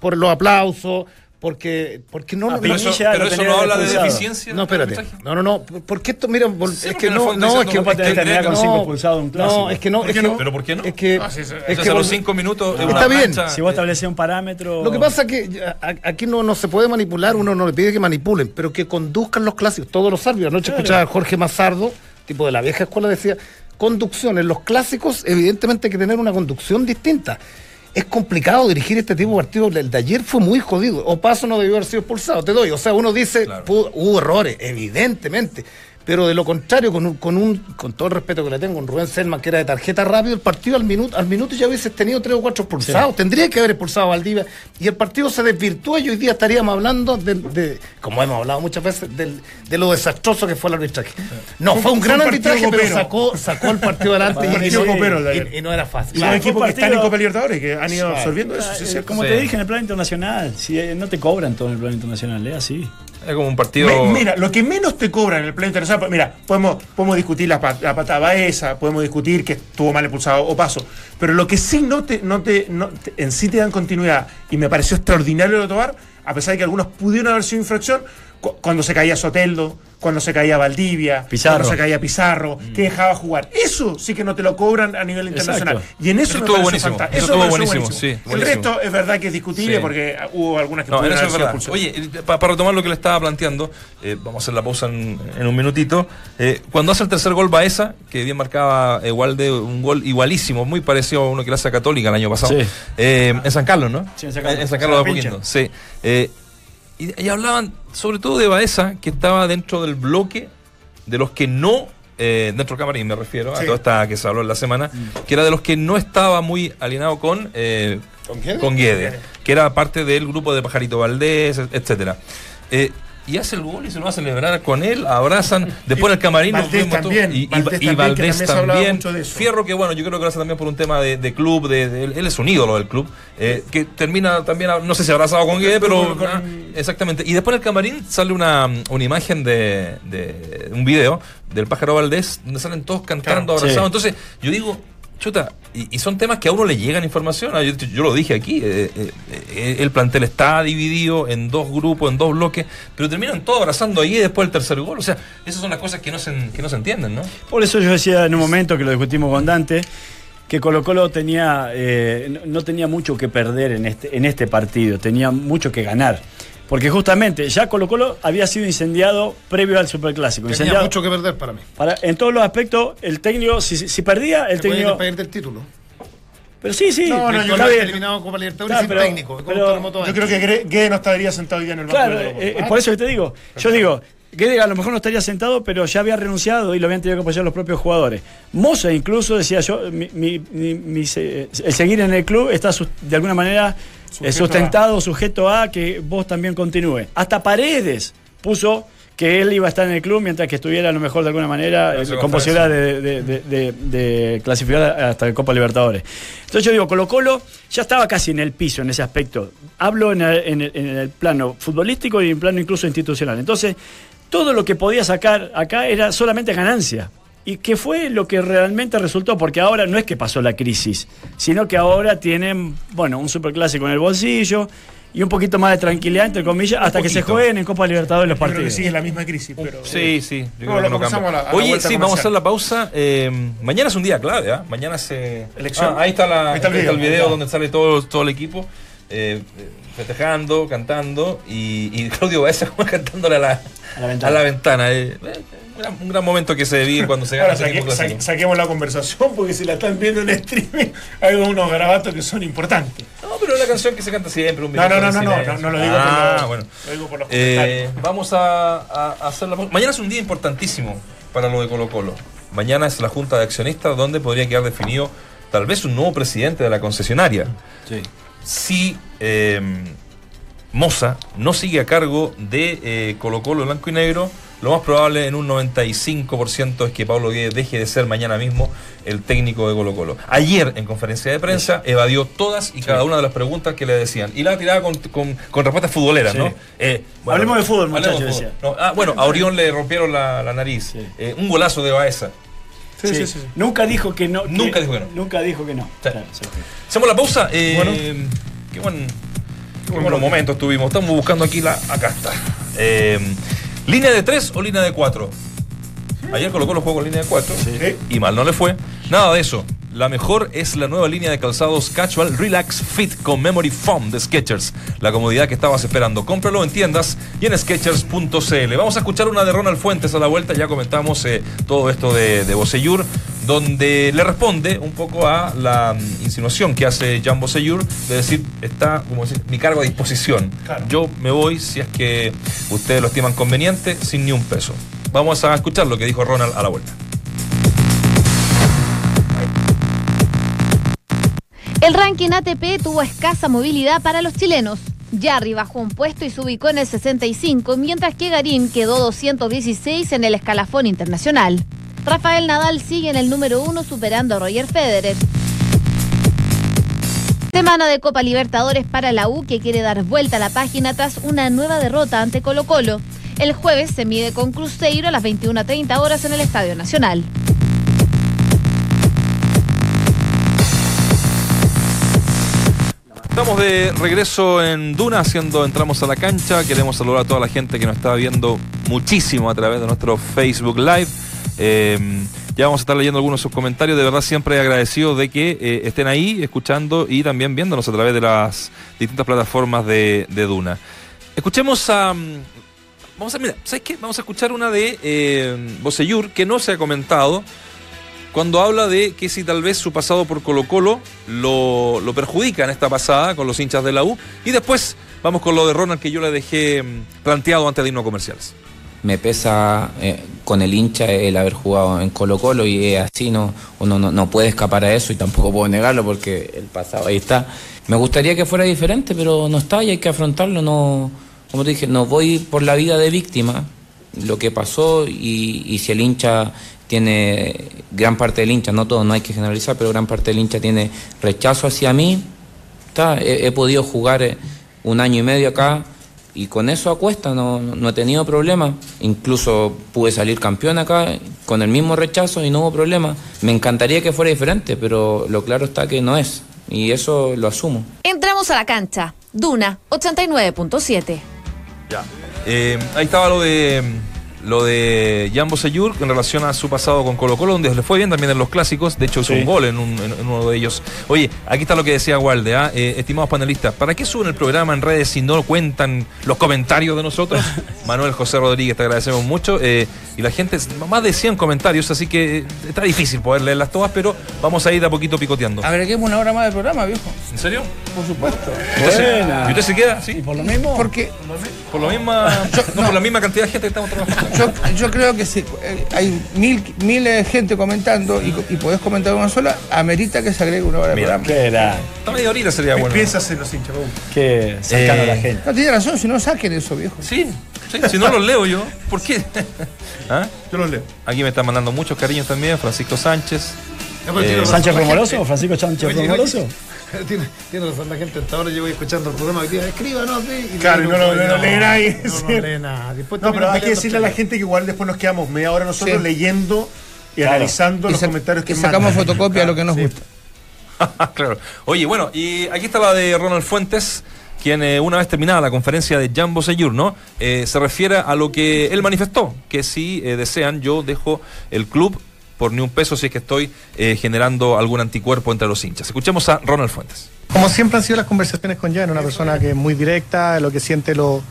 Speaker 4: Por los aplausos, porque, porque no.
Speaker 5: A
Speaker 4: no-
Speaker 1: pero eso,
Speaker 5: Pinilla
Speaker 1: pero eso no habla de deficiencia.
Speaker 4: no, espérate. No, no, no. Porque esto, mira,
Speaker 1: Sí,
Speaker 4: es que no, no, es que.
Speaker 1: diciendo
Speaker 4: es
Speaker 1: que
Speaker 4: que-
Speaker 5: terminar con
Speaker 4: no,
Speaker 5: cinco expulsados de un clásico.
Speaker 4: No, es que no.
Speaker 6: ¿Por
Speaker 4: es que-
Speaker 6: no?
Speaker 1: ¿Pero por qué no?
Speaker 4: Es que.
Speaker 6: Ah, sí, sí.
Speaker 4: es
Speaker 1: Entonces,
Speaker 4: que
Speaker 1: a los cinco minutos. es
Speaker 4: Está bien.
Speaker 1: mancha,
Speaker 5: Si vos estableces un parámetro.
Speaker 4: Lo que pasa es que aquí no, no se puede manipular, uno no le pide que manipulen, pero que conduzcan los clásicos, todos los árbitros. Anoche
Speaker 5: Claro.
Speaker 4: escuchaba a Jorge Mazardo, tipo de la vieja escuela, decía, conducción, en los clásicos evidentemente hay que tener una conducción distinta. Es complicado dirigir este tipo de partidos. El de ayer fue muy jodido. O paso no debió haber sido expulsado, te doy. O sea, uno dice,
Speaker 1: Claro.
Speaker 4: "Pudo- hubo errores, evidentemente. Pero de lo contrario, con un, con un, con todo el respeto que le tengo, un Rubén Selman que era de tarjeta rápido, el partido al minuto, al minuto ya hubieses tenido tres o cuatro expulsados. Tendría que haber expulsado a Valdivia. Y el partido se desvirtuó y hoy día estaríamos hablando de, de- como hemos hablado muchas veces, del- de lo desastroso que fue el arbitraje. No,
Speaker 6: Fue-
Speaker 4: fue un
Speaker 6: fue
Speaker 4: gran
Speaker 6: un
Speaker 4: arbitraje, pero sacó, sacó el partido adelante y, y-
Speaker 6: copero
Speaker 4: y- no era fácil.
Speaker 6: Y
Speaker 5: Claro,
Speaker 6: los equipos que están en Copa Libertadores que han ido absorbiendo eso. sí.
Speaker 5: Eh, Como
Speaker 1: Sí.
Speaker 5: te dije en el plano internacional, si eh, no te cobran todo en el plano internacional, es así.
Speaker 1: Es como un partido.
Speaker 6: Mira, lo que menos te cobran en el plano internacional, mira, podemos, podemos discutir la, la patada esa, podemos discutir que estuvo mal expulsado o paso, pero lo que sí no te, no te, no en sí te dan continuidad, y me pareció extraordinario lo de a pesar de que algunos pudieron haber sido infracción, cuando se caía Soteldo, cuando se caía Valdivia,
Speaker 5: Pizarro.
Speaker 6: cuando se caía Pizarro, que dejaba jugar. Eso sí que no te lo cobran a nivel internacional.
Speaker 5: Exacto.
Speaker 6: Y en eso,
Speaker 1: Eso estuvo buenísimo. Eso estuvo buenísimo, sí,
Speaker 6: El resto es verdad que es discutible
Speaker 1: Sí.
Speaker 6: porque hubo algunas que
Speaker 1: No, en
Speaker 6: pudieron
Speaker 1: eso
Speaker 6: haber
Speaker 1: es verdad. Oye, pa- para retomar lo que le estaba planteando, eh, vamos a hacer la pausa en, en un minutito. Eh, cuando hace el tercer gol Baeza, que bien marcaba igual de un gol igualísimo, muy parecido a uno que le hace a Católica el año pasado,
Speaker 5: Sí.
Speaker 1: eh, en San Carlos, ¿no?
Speaker 5: Sí, en San Carlos.
Speaker 1: En San Carlos de
Speaker 5: la
Speaker 1: Apoquindo, sí. Y, y hablaban sobre todo de Baeza, que estaba dentro del bloque de los que no, eh, dentro del camarín me refiero, a
Speaker 6: Sí.
Speaker 1: toda esta que se habló en la semana, que era de los que no estaba muy alineado con... eh,
Speaker 4: ¿Con
Speaker 1: con Guede, que era parte del grupo de Pajarito Valdés, et- etcétera. Eh, y hace el gol y se lo va a celebrar con él, abrazan, después en el camarín nos
Speaker 6: Valdés también,
Speaker 1: y, y-
Speaker 6: Valdés
Speaker 1: y
Speaker 6: también, que
Speaker 1: Valdés
Speaker 6: también se hablaba
Speaker 1: también.
Speaker 6: mucho de eso.
Speaker 1: Fierro que bueno, yo creo que lo hace también por un tema de, de club, de, de- él, él es un ídolo del club, eh, que termina también, no sé si abrazado con Guede, pero
Speaker 6: con-
Speaker 1: ah, exactamente. Y después en el camarín sale una, una imagen de, de un video del pájaro Valdés, donde salen todos cantando,
Speaker 5: Claro,
Speaker 1: abrazados.
Speaker 5: sí.
Speaker 1: Entonces, yo digo, chuta, y, son temas que a uno le llegan información. Ah, Yo, lo dije aquí, eh, eh, eh, el plantel está dividido en dos grupos, en dos bloques, pero terminan todos abrazando ahí después del tercer gol. O sea, esas son las cosas que no se, que no se entienden, ¿no?
Speaker 5: Por eso yo decía en un momento que lo discutimos con Dante, que Colo Colo tenía, no tenía mucho que perder en este, en este partido, tenía mucho que ganar. Porque justamente ya Colo Colo había sido incendiado previo al Superclásico.
Speaker 4: Tenía
Speaker 5: Incendiado
Speaker 4: mucho que perder para mí.
Speaker 5: para, en todos los aspectos, el técnico, si, si- perdía, el
Speaker 4: Se
Speaker 5: técnico...
Speaker 4: despedir del título.
Speaker 5: Pero sí, sí,
Speaker 6: No, no, yo
Speaker 5: está bien.
Speaker 4: eliminado Copa Libertadores
Speaker 5: Claro,
Speaker 4: sin
Speaker 5: pero-
Speaker 4: técnico.
Speaker 5: pero-
Speaker 6: Yo creo que Guede no estaría sentado hoy día en el banco.
Speaker 5: Claro,
Speaker 6: de
Speaker 5: eh, eh, por eso que te digo. Yo digo, Guede a lo mejor no estaría sentado, pero ya había renunciado y lo habían tenido que apoyar los propios jugadores. Moza incluso decía yo, mi- mi- mi- mi se- el seguir en el club está de alguna manera eh,
Speaker 6: Sujeto
Speaker 5: sustentado, sujeto a que vos también continúe. Hasta Paredes puso que él iba a estar en el club mientras que estuviera a lo mejor de alguna manera eh, con posibilidad de, de- de- de- de clasificar hasta el Copa Libertadores. Entonces yo digo, Colo Colo ya estaba casi en el piso en ese aspecto. Hablo en el, en el- en el plano futbolístico y en plano incluso institucional. Entonces, todo lo que podía sacar acá era solamente ganancia. Y que fue lo que realmente resultó, porque ahora no es que pasó la crisis, sino que ahora tienen, bueno, un superclásico en el bolsillo y un poquito más de tranquilidad, entre comillas, hasta que se jueguen en Copa Libertadores los
Speaker 6: Yo creo que
Speaker 5: partidos.
Speaker 6: sigue la misma crisis, pero.
Speaker 1: Sí, sí. Yo
Speaker 6: No,
Speaker 1: creo
Speaker 6: lo
Speaker 1: que no
Speaker 6: conversamos
Speaker 1: cambia.
Speaker 6: a la- a
Speaker 1: Oye, sí, vamos a hacer la pausa. Eh, mañana es un día clave, ¿ah? Mañana se.
Speaker 6: Elección.
Speaker 1: Ah, ahí está, la,
Speaker 6: Ahí está el video.
Speaker 1: video donde sale todo, todo el equipo. eh, eh, festejando, cantando y, y Claudio Baeza como cantándole a la,
Speaker 5: A la ventana.
Speaker 1: a la ventana. Eh, un, gran, un gran momento que se vive cuando se gana
Speaker 6: Ahora saque- saquemos la conversación porque si la están viendo en streaming hay unos garabatos que son importantes.
Speaker 1: No, pero es la canción que se canta siempre. Un
Speaker 6: No, no, no, no, no, no, no lo digo
Speaker 1: ah,
Speaker 6: por los,
Speaker 1: bueno.
Speaker 6: lo digo por los
Speaker 1: Eh,
Speaker 6: comentarios.
Speaker 1: vamos a, hacer la. Mañana es un día importantísimo para lo de Colo Colo. Mañana es la Junta de Accionistas donde podría quedar definido tal vez un nuevo presidente de la concesionaria. Si eh, Moza no sigue a cargo de eh, Colo Colo blanco y negro, lo más probable en un 95% es que Pablo Guedes deje de ser mañana mismo el técnico de Colo Colo. Ayer en conferencia de prensa evadió todas y cada una de las preguntas que le decían. Y la tiraba con, con, con respuestas futboleras,
Speaker 5: Sí.
Speaker 1: ¿no? Eh,
Speaker 5: Hablemos de fútbol, muchachos.
Speaker 1: No, ah, bueno, a Orión le rompieron la, la nariz. Eh, un golazo de Baeza.
Speaker 6: Sí,
Speaker 5: Sí.
Speaker 6: sí.
Speaker 5: Nunca dijo que no.
Speaker 1: Nunca dijo que no.
Speaker 5: Nunca dijo que no. Claro.
Speaker 1: Hacemos la pausa. Eh,
Speaker 6: Bueno.
Speaker 1: Qué buen, qué buenos momentos tuvimos. Estamos buscando aquí la. Acá está. Eh, ¿Línea de 3 o línea de 4? Ayer colocó los juegos en línea de 4
Speaker 6: Sí.
Speaker 1: y mal no le fue. Nada de eso. La mejor es la nueva línea de calzados Casual Relax Fit con Memory Foam de Skechers. La comodidad que estabas esperando. Cómpralo en tiendas y en Skechers.cl. Vamos a escuchar una de Ronald Fuentes a la vuelta. Ya comentamos eh, todo esto de, de Bocellur, donde le responde un poco a la mm, insinuación que hace Jan Bocellur de decir, está, como decir, mi cargo a disposición.
Speaker 6: Claro.
Speaker 1: Yo me voy si es que ustedes lo estiman conveniente, sin ni un peso. Vamos a escuchar lo que dijo Ronald a la vuelta.
Speaker 2: El ranking ATP tuvo escasa movilidad para los chilenos. Jarry bajó un puesto y se ubicó en el 65, mientras que Garín quedó 216 en el escalafón internacional. Rafael Nadal sigue en el número uno superando a Roger Federer. Semana de Copa Libertadores para la U que quiere dar vuelta a la página tras una nueva derrota ante Colo Colo. El jueves se mide con Cruzeiro a las 21.30 horas en el Estadio Nacional.
Speaker 1: Estamos de regreso en Duna, haciendo entramos a la cancha. Queremos saludar a toda la gente que nos está viendo muchísimo a través de nuestro Facebook Live. Eh, ya vamos a estar leyendo algunos de sus comentarios. De verdad, siempre agradecido de que eh, estén ahí escuchando y también viéndonos a través de las distintas plataformas de, de Duna. Escuchemos a. mm, Vamos a, mira, ¿sabes qué? Vamos a escuchar una de eh, que no se ha comentado cuando habla de que si tal vez su pasado por Colo Colo lo, lo perjudica en esta pasada con los hinchas de la U. Y después vamos con lo de Ronald que yo le dejé mm, planteado antes de irnos comerciales.
Speaker 7: Me pesa eh, con el hincha el haber jugado en Colo Colo y es así no, uno no, no puede escapar a eso y tampoco puedo negarlo porque el pasado ahí está. Me gustaría que fuera diferente, pero no está y hay que afrontarlo. No, como te dije, no voy por la vida de víctima, lo que pasó y, y si el hincha tiene, gran parte del hincha, no todo, no hay que generalizar, pero gran parte del hincha tiene rechazo hacia mí, está, he, he podido jugar eh, un año y medio acá y con eso a cuesta no, no- he tenido problemas. Incluso pude salir campeón acá con el mismo rechazo y no hubo problema. Me encantaría que fuera diferente, pero lo claro está que no es. Y eso lo asumo.
Speaker 2: Entramos a la cancha. Duna 89.7.
Speaker 1: Ya. Eh, ahí estaba lo de lo de Jan Bosellur en relación a su pasado con Colo Colo, donde le fue bien también en los clásicos. De hecho, hizo
Speaker 5: Sí.
Speaker 1: un gol en, un- en- en uno de ellos. Oye, aquí está lo que decía Walde, ¿ah? Eh, estimados panelistas, ¿para qué suben el programa en redes si no cuentan los comentarios de nosotros? Manuel José Rodríguez, te agradecemos mucho. Eh, y la gente, más de 100 comentarios, así que eh, está difícil poder leerlas todas, pero vamos a ir de a poquito picoteando.
Speaker 3: Agreguemos una hora más de programa, viejo.
Speaker 1: ¿En serio?
Speaker 3: Por supuesto.
Speaker 5: Buena.
Speaker 1: ¿Y usted se queda? ¿Sí?
Speaker 5: ¿Y por lo mismo?
Speaker 3: Porque
Speaker 1: Por la misma, no, por la misma cantidad de gente que estamos trabajando.
Speaker 3: Yo, yo creo que si eh, hay mil, mil eh, gente comentando y, y podés comentar una sola, amerita que se agregue una hora de
Speaker 1: Mira,
Speaker 3: programa.
Speaker 5: Qué era,
Speaker 1: Está media horita sería bueno.
Speaker 6: Piensas en los hinchas.
Speaker 5: qué cercano
Speaker 1: Eh,
Speaker 5: a la gente.
Speaker 3: No, tiene razón, si no saquen eso, viejo.
Speaker 1: Sí, sí, si no los leo yo, ¿por qué? ¿Ah?
Speaker 6: Yo los leo.
Speaker 1: Aquí me están mandando muchos cariños también, Francisco Sánchez.
Speaker 4: No,
Speaker 1: Eh,
Speaker 5: ¿Sánchez Romoroso? ¿Francisco Sánchez
Speaker 4: Oye,
Speaker 5: Romoroso?
Speaker 4: oye, Tiene, tiene razón la gente. Hasta ahora llevo escuchando el programa día. Escríbanos, sí, y
Speaker 6: Claro, no lo- no lo lee nadie,
Speaker 4: No, lee. Después
Speaker 6: No, pero hay que decirle a la gente que igual después nos quedamos media hora nosotros
Speaker 3: Sí.
Speaker 6: leyendo y
Speaker 5: Claro.
Speaker 6: analizando
Speaker 3: Y
Speaker 6: los comentarios que
Speaker 3: y sacamos
Speaker 6: mandan.
Speaker 3: fotocopia de lo que nos
Speaker 6: Sí.
Speaker 3: gusta.
Speaker 1: claro. Oye, bueno, y aquí está la de Ronald Fuentes, quien eh, una vez terminada la conferencia de Jan Bosellur, ¿no? Eh, se refiere a lo que él manifestó, que si eh, desean yo dejo el club por ni un peso si es que estoy eh, generando algún anticuerpo entre los hinchas. Escuchemos a Ronald Fuentes.
Speaker 8: Como siempre han sido las conversaciones con Jan, una persona que es muy directa, lo que siente lo,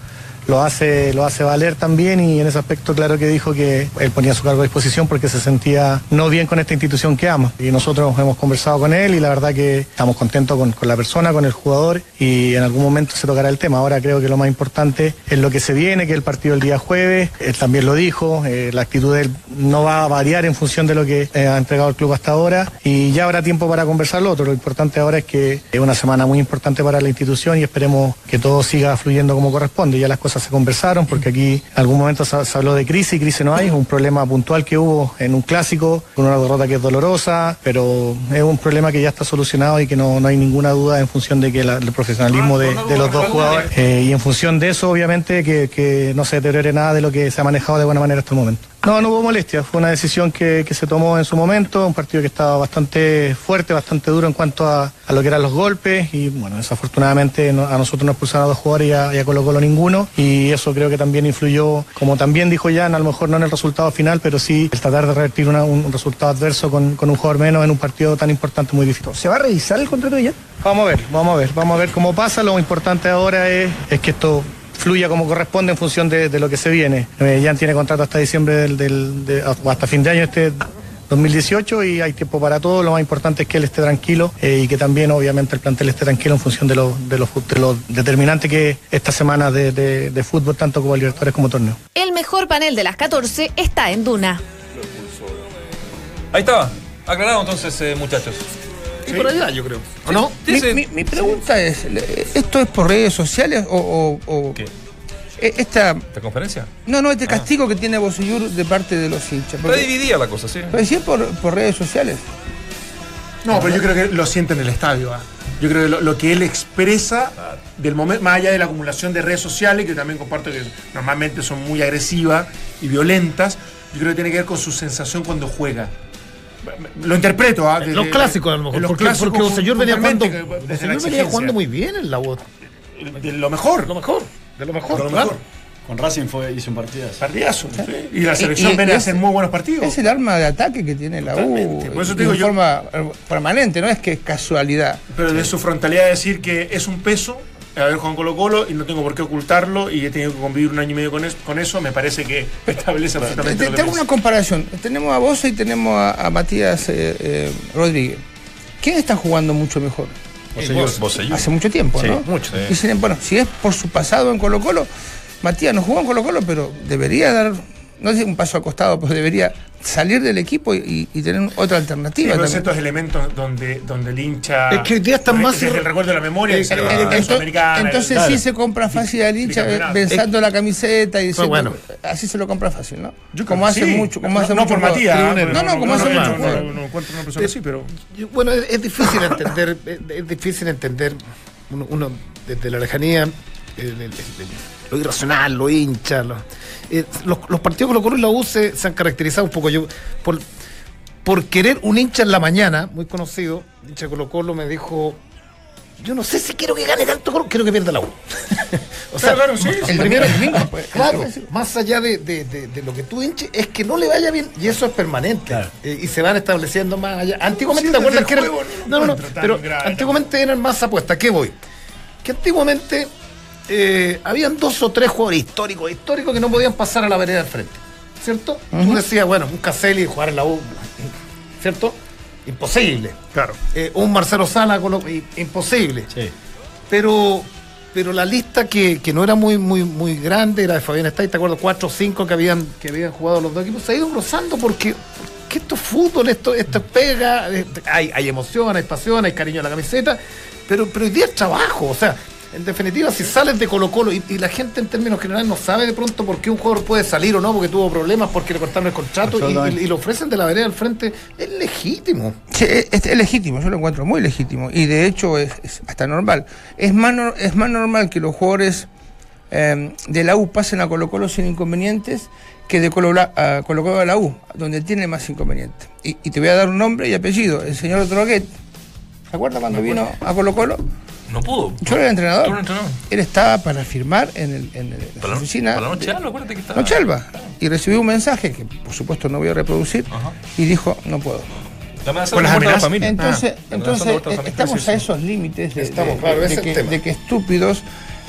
Speaker 8: lo, hace, lo hace valer también y en ese aspecto claro que dijo que él ponía su cargo a disposición porque se sentía no bien con esta institución que ama. Y nosotros hemos conversado con él y la verdad que estamos contentos con, con la persona, con el jugador y en algún momento se tocará el tema. Ahora creo que lo más importante es lo que se viene, que el partido el día jueves, él también lo dijo, eh, la actitud de él no va a variar en función de lo que eh, ha entregado el club hasta ahora y ya habrá tiempo para conversar lo otro. Lo importante ahora es que es una semana muy importante para la institución y esperemos que todo siga fluyendo como corresponde. Ya las cosas se conversaron porque aquí en algún momento se, habló de crisis, crisis no hay, un problema puntual que hubo en un clásico, con una derrota que es dolorosa, pero es un problema que ya está solucionado y que no, no hay ninguna duda en función de que el profesionalismo de, de los dos jugadores eh, y en función de eso obviamente que, que no se deteriore nada de lo que se ha manejado de buena manera hasta el momento. No, no hubo molestia, fue una decisión que, que se tomó en su momento, un partido que estaba bastante fuerte, bastante duro en cuanto a, a lo que eran los golpes y bueno, desafortunadamente no- a nosotros nos expulsaron a dos jugadores y a, y a Colo Colo ninguno y eso creo que también influyó, como también dijo Jan, a lo mejor no en el resultado final, pero sí el tratar de revertir una- un resultado adverso con, con un jugador menos en un partido tan importante muy difícil.
Speaker 9: ¿Se va a revisar el contrato de Jan?
Speaker 8: Vamos a ver, vamos a ver, vamos a ver cómo pasa. Lo importante ahora es, es que esto fluya como corresponde en función de, de lo que se viene. Eh, Jan tiene contrato hasta diciembre del, del- de- o hasta fin de año este 2018 y hay tiempo para todo. Lo más importante es que él esté tranquilo eh, y que también obviamente el plantel esté tranquilo en función de lo, de lo, de lo determinante que es esta semana de, de- de fútbol, tanto como Libertadores como torneo.
Speaker 2: El mejor panel de las 14 está en Duna.
Speaker 1: Ahí estaba. Aclarado entonces, eh, muchachos.
Speaker 4: Y por allá, yo creo. ¿O no?
Speaker 1: Sí,
Speaker 3: Mi,
Speaker 1: sí.
Speaker 3: mi- mi pregunta es, ¿esto es por redes sociales o, o- o-
Speaker 1: ¿Qué?
Speaker 3: e- esta
Speaker 1: ¿Esta conferencia?
Speaker 3: no no este castigo que tiene Bosellur de parte de los hinchas?
Speaker 1: Está dividida la cosa, sí.
Speaker 3: puede ser por, por redes sociales.
Speaker 6: No, pero yo creo que lo siente en el estadio. ¿ah? Yo creo que lo, lo que él expresa del momento, más allá de la acumulación de redes sociales, que también comparto que normalmente son muy agresivas y violentas, yo creo que tiene que ver con su sensación cuando juega. Lo interpreto. ¿ah?
Speaker 4: Los clásicos a lo mejor.
Speaker 6: los
Speaker 4: porque,
Speaker 6: clásicos
Speaker 4: porque Bosellur venía jugando, venía jugando muy bien en la U.
Speaker 6: De lo mejor.
Speaker 4: Lo mejor. De lo mejor.
Speaker 6: De lo
Speaker 4: claro.
Speaker 6: mejor.
Speaker 5: Con Racing fue, hizo un partidazo.
Speaker 6: Partidazo. sí. Y la selección
Speaker 3: Y- y
Speaker 6: viene a hacer muy buenos partidos.
Speaker 3: Es el arma de ataque que tiene la U.
Speaker 6: Por eso te digo
Speaker 3: de
Speaker 6: yo-
Speaker 3: forma eh, permanente, no es que es casualidad.
Speaker 6: Pero de su frontalidad decir que es un peso haber jugado en Colo Colo y no tengo por qué ocultarlo y he tenido que convivir un año y medio con eso, con eso me parece que establece
Speaker 3: Te,
Speaker 6: absolutamente
Speaker 3: te-
Speaker 6: lo que
Speaker 3: te hago
Speaker 6: pienso.
Speaker 3: una comparación. Tenemos a Bosa y tenemos a, a Matías eh, eh, Rodríguez. ¿Quién está jugando mucho mejor? Hace mucho tiempo,
Speaker 5: Sí,
Speaker 3: ¿no?
Speaker 4: mucho.
Speaker 1: Sí.
Speaker 3: Dicen, bueno, si es por su pasado en Colo Colo, Matías no jugó en Colo Colo, pero debería dar, no sé, un paso al costado, pero debería salir del equipo y, y tener otra
Speaker 6: Sí,
Speaker 3: alternativa.
Speaker 6: pero
Speaker 3: también.
Speaker 6: estos elementos donde, donde el hincha.
Speaker 4: Es que hoy día están más-
Speaker 6: el recuerdo de la memoria.
Speaker 4: Eh,
Speaker 6: la
Speaker 3: ento-
Speaker 6: Sudamericana,
Speaker 3: entonces
Speaker 6: claro.
Speaker 3: sí se compra fácil al hincha pensando la camiseta y diciendo,
Speaker 4: bueno.
Speaker 3: así se lo compra fácil, ¿no?
Speaker 6: Yo
Speaker 3: como
Speaker 6: creo
Speaker 3: hace
Speaker 6: sí.
Speaker 3: mucho, como
Speaker 6: no,
Speaker 3: hace
Speaker 6: no
Speaker 3: mucho
Speaker 6: por. Matías.
Speaker 3: No, no, como hace
Speaker 6: no,
Speaker 3: mucho
Speaker 6: no,
Speaker 3: jugador.
Speaker 6: no, no encuentro una persona así, pero.
Speaker 4: Bueno, es, es difícil entender, es, es difícil entender uno, uno desde la lejanía el- el- el- lo irracional, lo hincha. lo- eh, los, los partidos Colo Colo y la U se, se han caracterizado un poco yo por, por querer un hincha en la mañana, muy conocido, hincha Colo Colo me dijo, yo no sé si quiero que gane tanto Colo, quiero que pierda la U. o
Speaker 6: Claro, claro, sí,
Speaker 3: El primero domingo, pues.
Speaker 4: Claro, más allá de, de- de- de lo que tú hinches, es que no le vaya bien y eso es permanente.
Speaker 5: Claro.
Speaker 4: Eh, y se van estableciendo más allá. Antiguamente,
Speaker 6: Sí,
Speaker 4: ¿te acuerdas que eran.?
Speaker 6: no
Speaker 4: No, no, pero
Speaker 6: grave
Speaker 4: antiguamente eran más apuestas. ¿Qué voy? Que antiguamente eh, habían dos o tres jugadores históricos, históricos que no podían pasar a la vereda del frente. ¿Cierto? Tú decías, bueno, un Caselli jugar en la U, ¿cierto? Imposible.
Speaker 6: Claro.
Speaker 4: Eh, un Marcelo Sala, imposible
Speaker 5: Sí.
Speaker 4: pero pero la lista que, que no era muy muy muy grande era de Fabián Estay, te acuerdo, cuatro o cinco que habían que habían jugado los dos equipos, se ha ido engrosando porque, porque esto es fútbol, esto, esto es pega, hay, hay emoción, hay pasión, hay cariño a la camiseta, pero, pero hoy día es trabajo, o sea, en definitiva, si sales de Colo Colo y, y la gente en términos generales no sabe de pronto por qué un jugador puede salir o no, porque tuvo problemas, porque le cortaron el contrato y,
Speaker 5: Absolutamente.
Speaker 4: y- y lo ofrecen de la vereda al frente, es legítimo.
Speaker 3: Sí, es, es legítimo, yo lo encuentro muy legítimo y de hecho es, es hasta normal. Es más, es más normal que los jugadores eh, de la U pasen a Colo Colo sin inconvenientes que de Colo, a Colo Colo a la U, donde tiene más inconvenientes. Y, y te voy a dar un nombre y apellido, el señor Droguet. ¿Se acuerda cuando vino a Colo Colo?
Speaker 1: No pudo.
Speaker 3: Yo era el entrenador.
Speaker 1: Tú eras entrenador.
Speaker 3: Él estaba para firmar en, el, en el- en
Speaker 1: Para
Speaker 3: la oficina.
Speaker 1: para la noche alba, acuérdate que estaba.
Speaker 3: Noche Alba. Y recibió un mensaje que por supuesto no voy a reproducir
Speaker 1: Ajá.
Speaker 3: y dijo, no puedo.
Speaker 1: La amenaza
Speaker 6: Con
Speaker 1: de
Speaker 6: las
Speaker 1: muerte a la
Speaker 6: amenazas.
Speaker 1: familia.
Speaker 3: Entonces,
Speaker 1: Ah,
Speaker 3: entonces eh, estamos
Speaker 1: Sí,
Speaker 3: a esos límites de,
Speaker 4: Estamos,
Speaker 3: de-
Speaker 4: claro,
Speaker 3: de
Speaker 4: ese es
Speaker 3: que, de estúpidos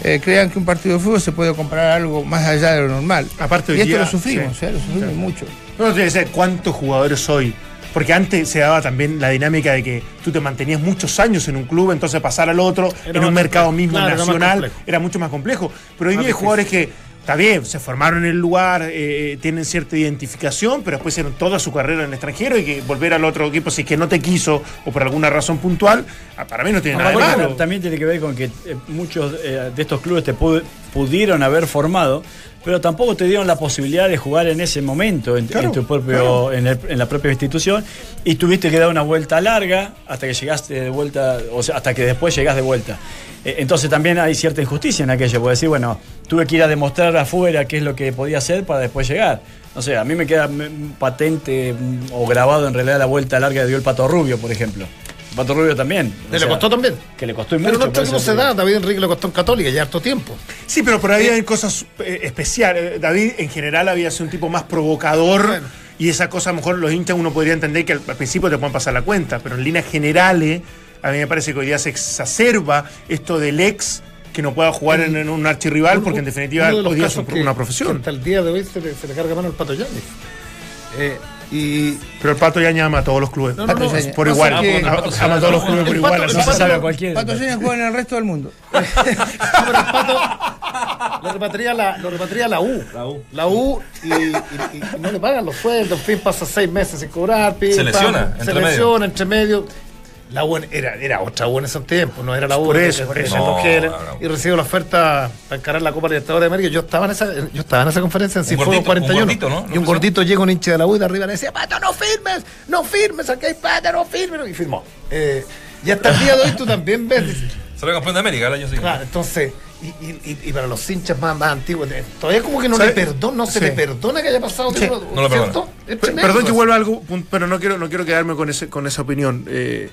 Speaker 3: eh, crean que un partido de fútbol se puede comprar algo más allá de lo normal.
Speaker 6: Aparte,
Speaker 3: y esto
Speaker 6: día-
Speaker 3: lo sufrimos,
Speaker 6: sí.
Speaker 3: eh, lo sufrimos mucho.
Speaker 6: No, tiene que ser cuántos jugadores hoy. Porque antes se daba también la dinámica de que tú te mantenías muchos años en un club, entonces pasar al otro
Speaker 4: Era
Speaker 6: en un mercado
Speaker 4: complejo.
Speaker 6: mismo
Speaker 4: Claro,
Speaker 6: nacional era mucho más complejo. Pero hoy día hay jugadores que, está bien, se formaron en el lugar, eh, tienen cierta identificación, pero después hicieron toda su carrera en el extranjero y que volver al otro equipo, si es que no te quiso o por alguna razón puntual, ah, para mí no tiene nada de malo.
Speaker 5: también tiene que ver con que eh, muchos eh, de estos clubes te pu- pudieron haber formado, pero tampoco te dieron la posibilidad de jugar en ese momento en,
Speaker 6: Claro,
Speaker 5: en tu propio, en, el- en la propia institución y tuviste que dar una vuelta larga hasta que llegaste de vuelta, o sea, hasta que después llegás de vuelta. Eh, entonces también hay cierta injusticia en aquello, puede decir, bueno, tuve que ir a demostrar afuera qué es lo que podía hacer para después llegar. No sé, a mí me queda patente o grabado en realidad la vuelta larga que dio el Pato Rubio, por ejemplo. El Pato Rubio también.
Speaker 4: ¿Le
Speaker 5: sea,
Speaker 4: costó también?
Speaker 5: que le costó
Speaker 4: Pero
Speaker 5: mucho. por
Speaker 4: equipo
Speaker 5: eso
Speaker 4: se da, David Enrique le costó en Católica ya harto tiempo.
Speaker 6: Sí, pero por ahí hay cosas eh, especiales. David en general había sido un tipo más provocador.
Speaker 4: Bueno.
Speaker 6: Y esa cosa, a lo mejor los hinchas uno podría entender que al, al principio te pueden pasar la cuenta, pero en líneas generales, a mí me parece que hoy día se exacerba esto del ex que no pueda jugar en, en un archirrival, porque en definitiva hoy día es
Speaker 4: casos
Speaker 6: un-
Speaker 4: que-
Speaker 6: una profesión.
Speaker 4: Hasta el día de hoy se le, se le carga mano al Pato Yáñez. Eh, y
Speaker 6: Pero el Pato ya ama a todos los clubes.
Speaker 4: No, no, no,
Speaker 3: Pato
Speaker 6: por igual.
Speaker 3: que-
Speaker 6: ama, ama a todos los clubes por igual.
Speaker 5: No se sabe a cualquiera.
Speaker 3: Pato Seña juega en el resto del mundo.
Speaker 4: Pero el Pato lo repatria la, lo repatria la U. La U. La U y, y- y no le pagan los sueldos, en fin, pasa seis meses sin cobrar. pim,
Speaker 1: Se
Speaker 4: pam,
Speaker 1: lesiona,
Speaker 4: se
Speaker 1: entre medio.
Speaker 4: lesiona entre medio. La U era, era otra U en esos tiempos, no era la U.
Speaker 6: Por eso, por eso.
Speaker 1: No, no, no.
Speaker 4: Y recibo la oferta para encarar la Copa Libertadores de América. Yo estaba en esa, yo estaba en esa conferencia en Cifuegos
Speaker 1: gordito, un
Speaker 4: 41.
Speaker 1: gordito, ¿no?
Speaker 4: Y un gordito llega un hincha de la U y de arriba le decía, Pato, no firmes, no firmes, aquí hay Pato, no firmes. Y firmó. Eh, y hasta el día de hoy tú también ves.
Speaker 1: Salió campeón de América el año siguiente.
Speaker 4: Claro, entonces, y, y- y- y para los hinchas más, más antiguos, eh, todavía como que no
Speaker 6: ¿Sabe?
Speaker 4: le perdona, no se
Speaker 6: Sí.
Speaker 4: le perdona que haya pasado
Speaker 3: Sí,
Speaker 4: tiempo,
Speaker 1: no lo
Speaker 4: ¿cierto?
Speaker 1: perdona.
Speaker 4: Es
Speaker 6: Per-
Speaker 4: tremendo
Speaker 6: Perdón que vuelva algo, pero no quiero, no quiero quedarme con, ese, con esa opinión. Eh,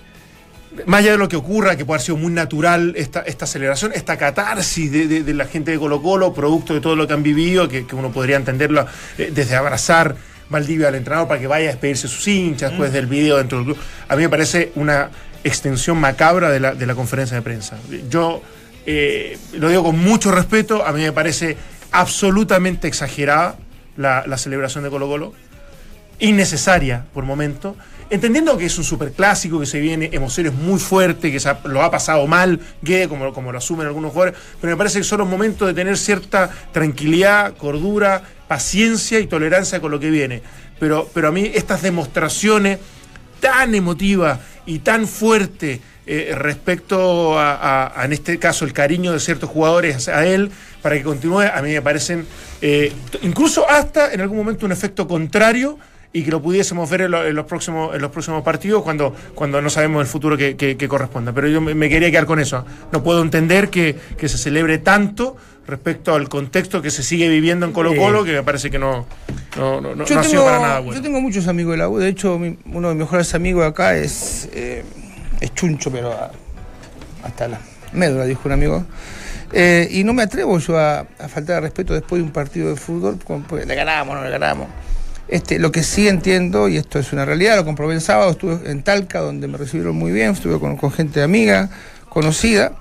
Speaker 6: más allá de lo que ocurra, que puede haber sido muy natural esta, esta aceleración, esta catarsis de, de- de la gente de Colo Colo, producto de todo lo que han vivido, que, que uno podría entenderlo eh, desde abrazar Valdivia al entrenador para que vaya a despedirse sus hinchas después del video dentro del club. A mí me parece una extensión macabra de la, de la conferencia de prensa. Yo eh, lo digo con mucho respeto, a mí me parece absolutamente exagerada la, la celebración de Colo Colo innecesaria por momento, entendiendo que es un superclásico, que se viene emociones muy fuertes, que lo ha pasado mal, Guede, como, lo asumen algunos jugadores, pero me parece que son los momentos de tener cierta tranquilidad, cordura, paciencia y tolerancia con lo que viene. Pero, pero a mí estas demostraciones tan emotivas y tan fuertes eh, respecto a, en este caso, el cariño de ciertos jugadores a él, para que continúe, a mí me parecen eh, incluso hasta en algún momento un efecto contrario y que lo pudiésemos ver en, lo- en los próximos en los próximos partidos cuando, cuando no sabemos el futuro que, que- que corresponda. Pero yo me, me quería quedar con eso. No puedo entender que, que se celebre tanto respecto al contexto que se sigue viviendo en Colo Colo, que me parece que no, no, no, no- no ha sido
Speaker 3: tengo,
Speaker 6: para nada bueno.
Speaker 3: yo tengo muchos amigos de la U. De hecho, mi- uno de mis mejores amigos acá es, eh, es chuncho, pero a- hasta la médula, dijo un amigo. Eh, y no me atrevo yo a, a faltar de respeto después de un partido de fútbol, porque le ganamos, no le ganamos. Este, lo que sí entiendo, y esto es una realidad, lo comprobé el sábado, estuve en Talca, donde me recibieron muy bien, estuve con, con gente amiga, conocida,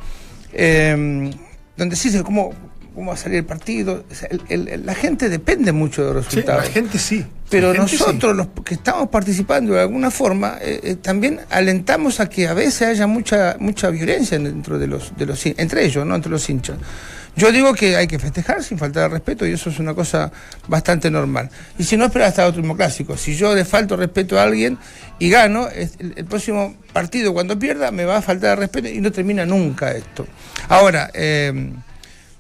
Speaker 3: eh, donde sí se cómo, cómo va a salir el partido. O sea, el- el- la gente depende mucho de los
Speaker 6: Sí,
Speaker 3: resultados.
Speaker 6: la gente sí.
Speaker 3: Pero
Speaker 6: sí.
Speaker 3: nosotros, los que estamos participando de alguna forma, eh, eh, también alentamos a que a veces haya mucha mucha violencia dentro de los de los entre ellos, no entre los hinchas. Yo digo que hay que festejar sin faltar de respeto y eso es una cosa bastante normal. Y si no espera hasta el último clásico, si yo le falto respeto a alguien y gano, el, el próximo partido cuando pierda me va a faltar de respeto y no termina nunca esto. Ahora, eh,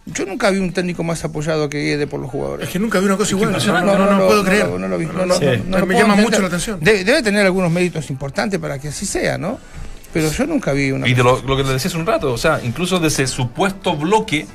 Speaker 3: yo nunca vi un técnico más apoyado que Guede por los jugadores.
Speaker 6: Es que nunca vi una cosa igual. No, no,
Speaker 3: No,
Speaker 6: puedo creer.
Speaker 3: no, no lo vi.
Speaker 6: Me llama mucho la atención.
Speaker 3: Debe, debe tener algunos méritos importantes para que así sea, ¿no? Pero yo nunca vi una.
Speaker 1: Y de lo, lo que le decía hace un rato, o sea, incluso de ese supuesto bloque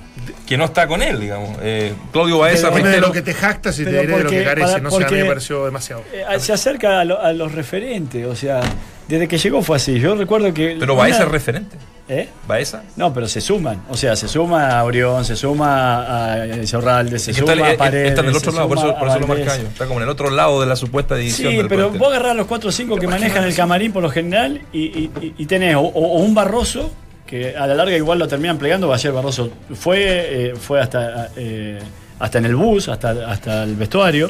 Speaker 1: que no está con él, digamos. Eh, Claudio Baeza,
Speaker 5: Pero-
Speaker 6: de lo que te jactas y te diré de lo que
Speaker 5: para-
Speaker 6: No sé, a mí me pareció demasiado.
Speaker 5: Eh, se acerca a, lo- a los referentes, o sea, desde que llegó fue así. Yo recuerdo que.
Speaker 1: pero
Speaker 5: una-
Speaker 1: Baeza es referente.
Speaker 5: ¿Eh?
Speaker 1: Baeza.
Speaker 5: No, pero se suman. O sea, se suma a Orión, se suma a Zorralde, se
Speaker 1: Es que
Speaker 5: suma
Speaker 1: está,
Speaker 5: a Paredes.
Speaker 1: está en el otro lado, por eso, por
Speaker 5: a
Speaker 1: eso lo marca yo. Está como en el otro lado de la supuesta división
Speaker 5: Sí,
Speaker 1: del
Speaker 5: pero
Speaker 1: plantel.
Speaker 5: vos agarrás los 4 o 5 que manejan el camarín por lo general y, y- y- y tenés o, o un Barroso, que a la larga igual lo terminan plegando, ayer Barroso fue, eh, fue hasta, eh, hasta en el bus, hasta, hasta el vestuario.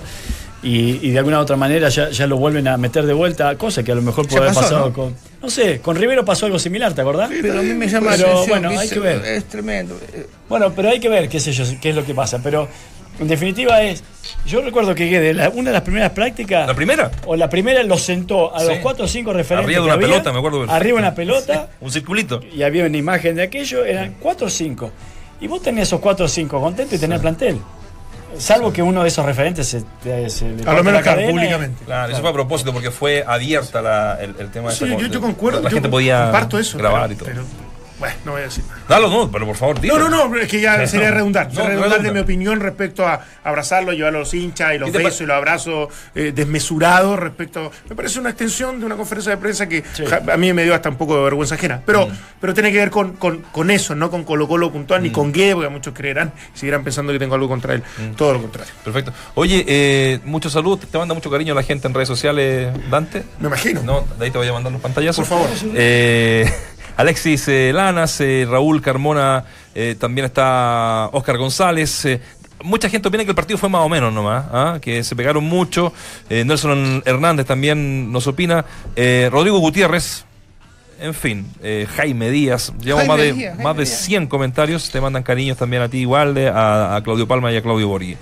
Speaker 5: Y, y de alguna otra manera ya, ya lo vuelven a meter de vuelta, cosa que a lo mejor puede haber
Speaker 3: pasó,
Speaker 5: pasado
Speaker 3: ¿no?
Speaker 5: con. No sé, con Rivero pasó algo similar, ¿te acordás?
Speaker 3: Pero a mí me llama
Speaker 5: Pero,
Speaker 3: la atención.
Speaker 5: bueno, hay que ver.
Speaker 3: Es tremendo. Eh,
Speaker 5: Bueno, pero hay que ver qué sé yo, qué es lo que pasa. Pero en definitiva es. Yo recuerdo que la- una de las primeras prácticas.
Speaker 1: ¿La primera?
Speaker 5: O la primera lo sentó a
Speaker 1: Sí.
Speaker 5: los cuatro o cinco referentes.
Speaker 1: Arriba de una
Speaker 5: había,
Speaker 1: pelota, me acuerdo perfecto.
Speaker 5: Arriba de una pelota.
Speaker 1: Un circulito.
Speaker 5: Y había una imagen de aquello, eran cuatro o cinco. Y vos tenés esos cuatro o cinco contentos y tenés plantel. Salvo que uno de esos referentes se, te- se le
Speaker 6: A lo menos,
Speaker 5: la
Speaker 6: claro, públicamente.
Speaker 1: Claro, eso fue a propósito porque fue abierta la- el, el tema de
Speaker 6: Sí,
Speaker 1: esta-
Speaker 6: yo, yo concuerdo.
Speaker 1: La
Speaker 6: yo
Speaker 1: gente podía
Speaker 6: comparto eso.
Speaker 1: grabar
Speaker 6: pero-
Speaker 1: y todo.
Speaker 6: pero, bueno, no voy a decir nada.
Speaker 1: Dalo, no, pero por favor, dilo.
Speaker 6: No, no, no, es que ya sería redundante.
Speaker 1: No,
Speaker 6: redundante
Speaker 1: redunda.
Speaker 6: mi opinión respecto a abrazarlo, llevar a los hinchas y los
Speaker 1: ¿Qué te
Speaker 6: besos y los abrazos eh, desmesurados respecto. Me parece una extensión de una conferencia de prensa que a mí me dio hasta un poco de vergüenza ajena. Pero, pero tiene que ver con, con, con eso, no con Colo Colo puntual ni con Guede, porque muchos creerán, seguirán pensando que tengo algo contra él. Todo lo contrario.
Speaker 1: Perfecto. Oye, eh, mucho salud, te manda mucho cariño la gente en redes sociales, Dante.
Speaker 6: Me imagino.
Speaker 1: No, de ahí te voy a mandar los pantallazos.
Speaker 6: Por favor.
Speaker 1: Eh, Alexis eh, Lanas, eh, Raúl Carmona, eh, también está Oscar González. eh, Mucha gente opina que el partido fue más o menos nomás, ¿ah? que se pegaron mucho. Eh, Nelson Hernández también nos opina. Eh, Rodrigo Gutiérrez, en fin, eh, Jaime Díaz. Llevamos más de,
Speaker 3: Díaz, Jaime
Speaker 1: más de
Speaker 3: Díaz.
Speaker 1: 100 comentarios. Te mandan cariños también a ti igual, de- a, a Claudio Palma y a Claudio Borghi.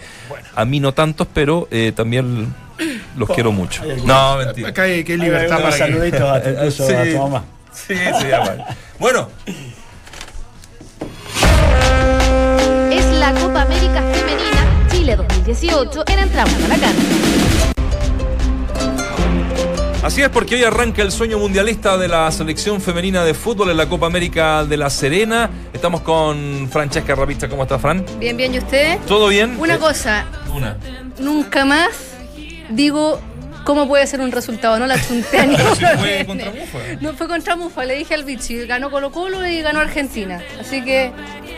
Speaker 1: A mí no tantos, pero eh, también los quiero mucho. No, mentira.
Speaker 6: Acá hay que Hay libertad para
Speaker 5: saluditos a, incluso
Speaker 1: Sí.
Speaker 5: a tu mamá.
Speaker 1: Sí, sí, ya vale. Bueno,
Speaker 2: Es la Copa América Femenina Chile 2018 en Entramos a la Cancha.
Speaker 1: así es porque hoy arranca el sueño mundialista de la selección femenina de fútbol en la Copa América de La Serena. Estamos con Francesca Rapizza. ¿Cómo está, Fran?
Speaker 9: Bien, bien, ¿y usted?
Speaker 1: ¿Todo bien?
Speaker 9: Una
Speaker 1: Eh,
Speaker 9: cosa,
Speaker 1: Una.
Speaker 9: nunca más digo ¿Cómo puede ser un resultado? No la chunté a ninguno
Speaker 1: fue contra Mufa.
Speaker 9: No fue contra Mufa, le dije al Vichy, ganó Colo Colo y ganó Argentina. Así que.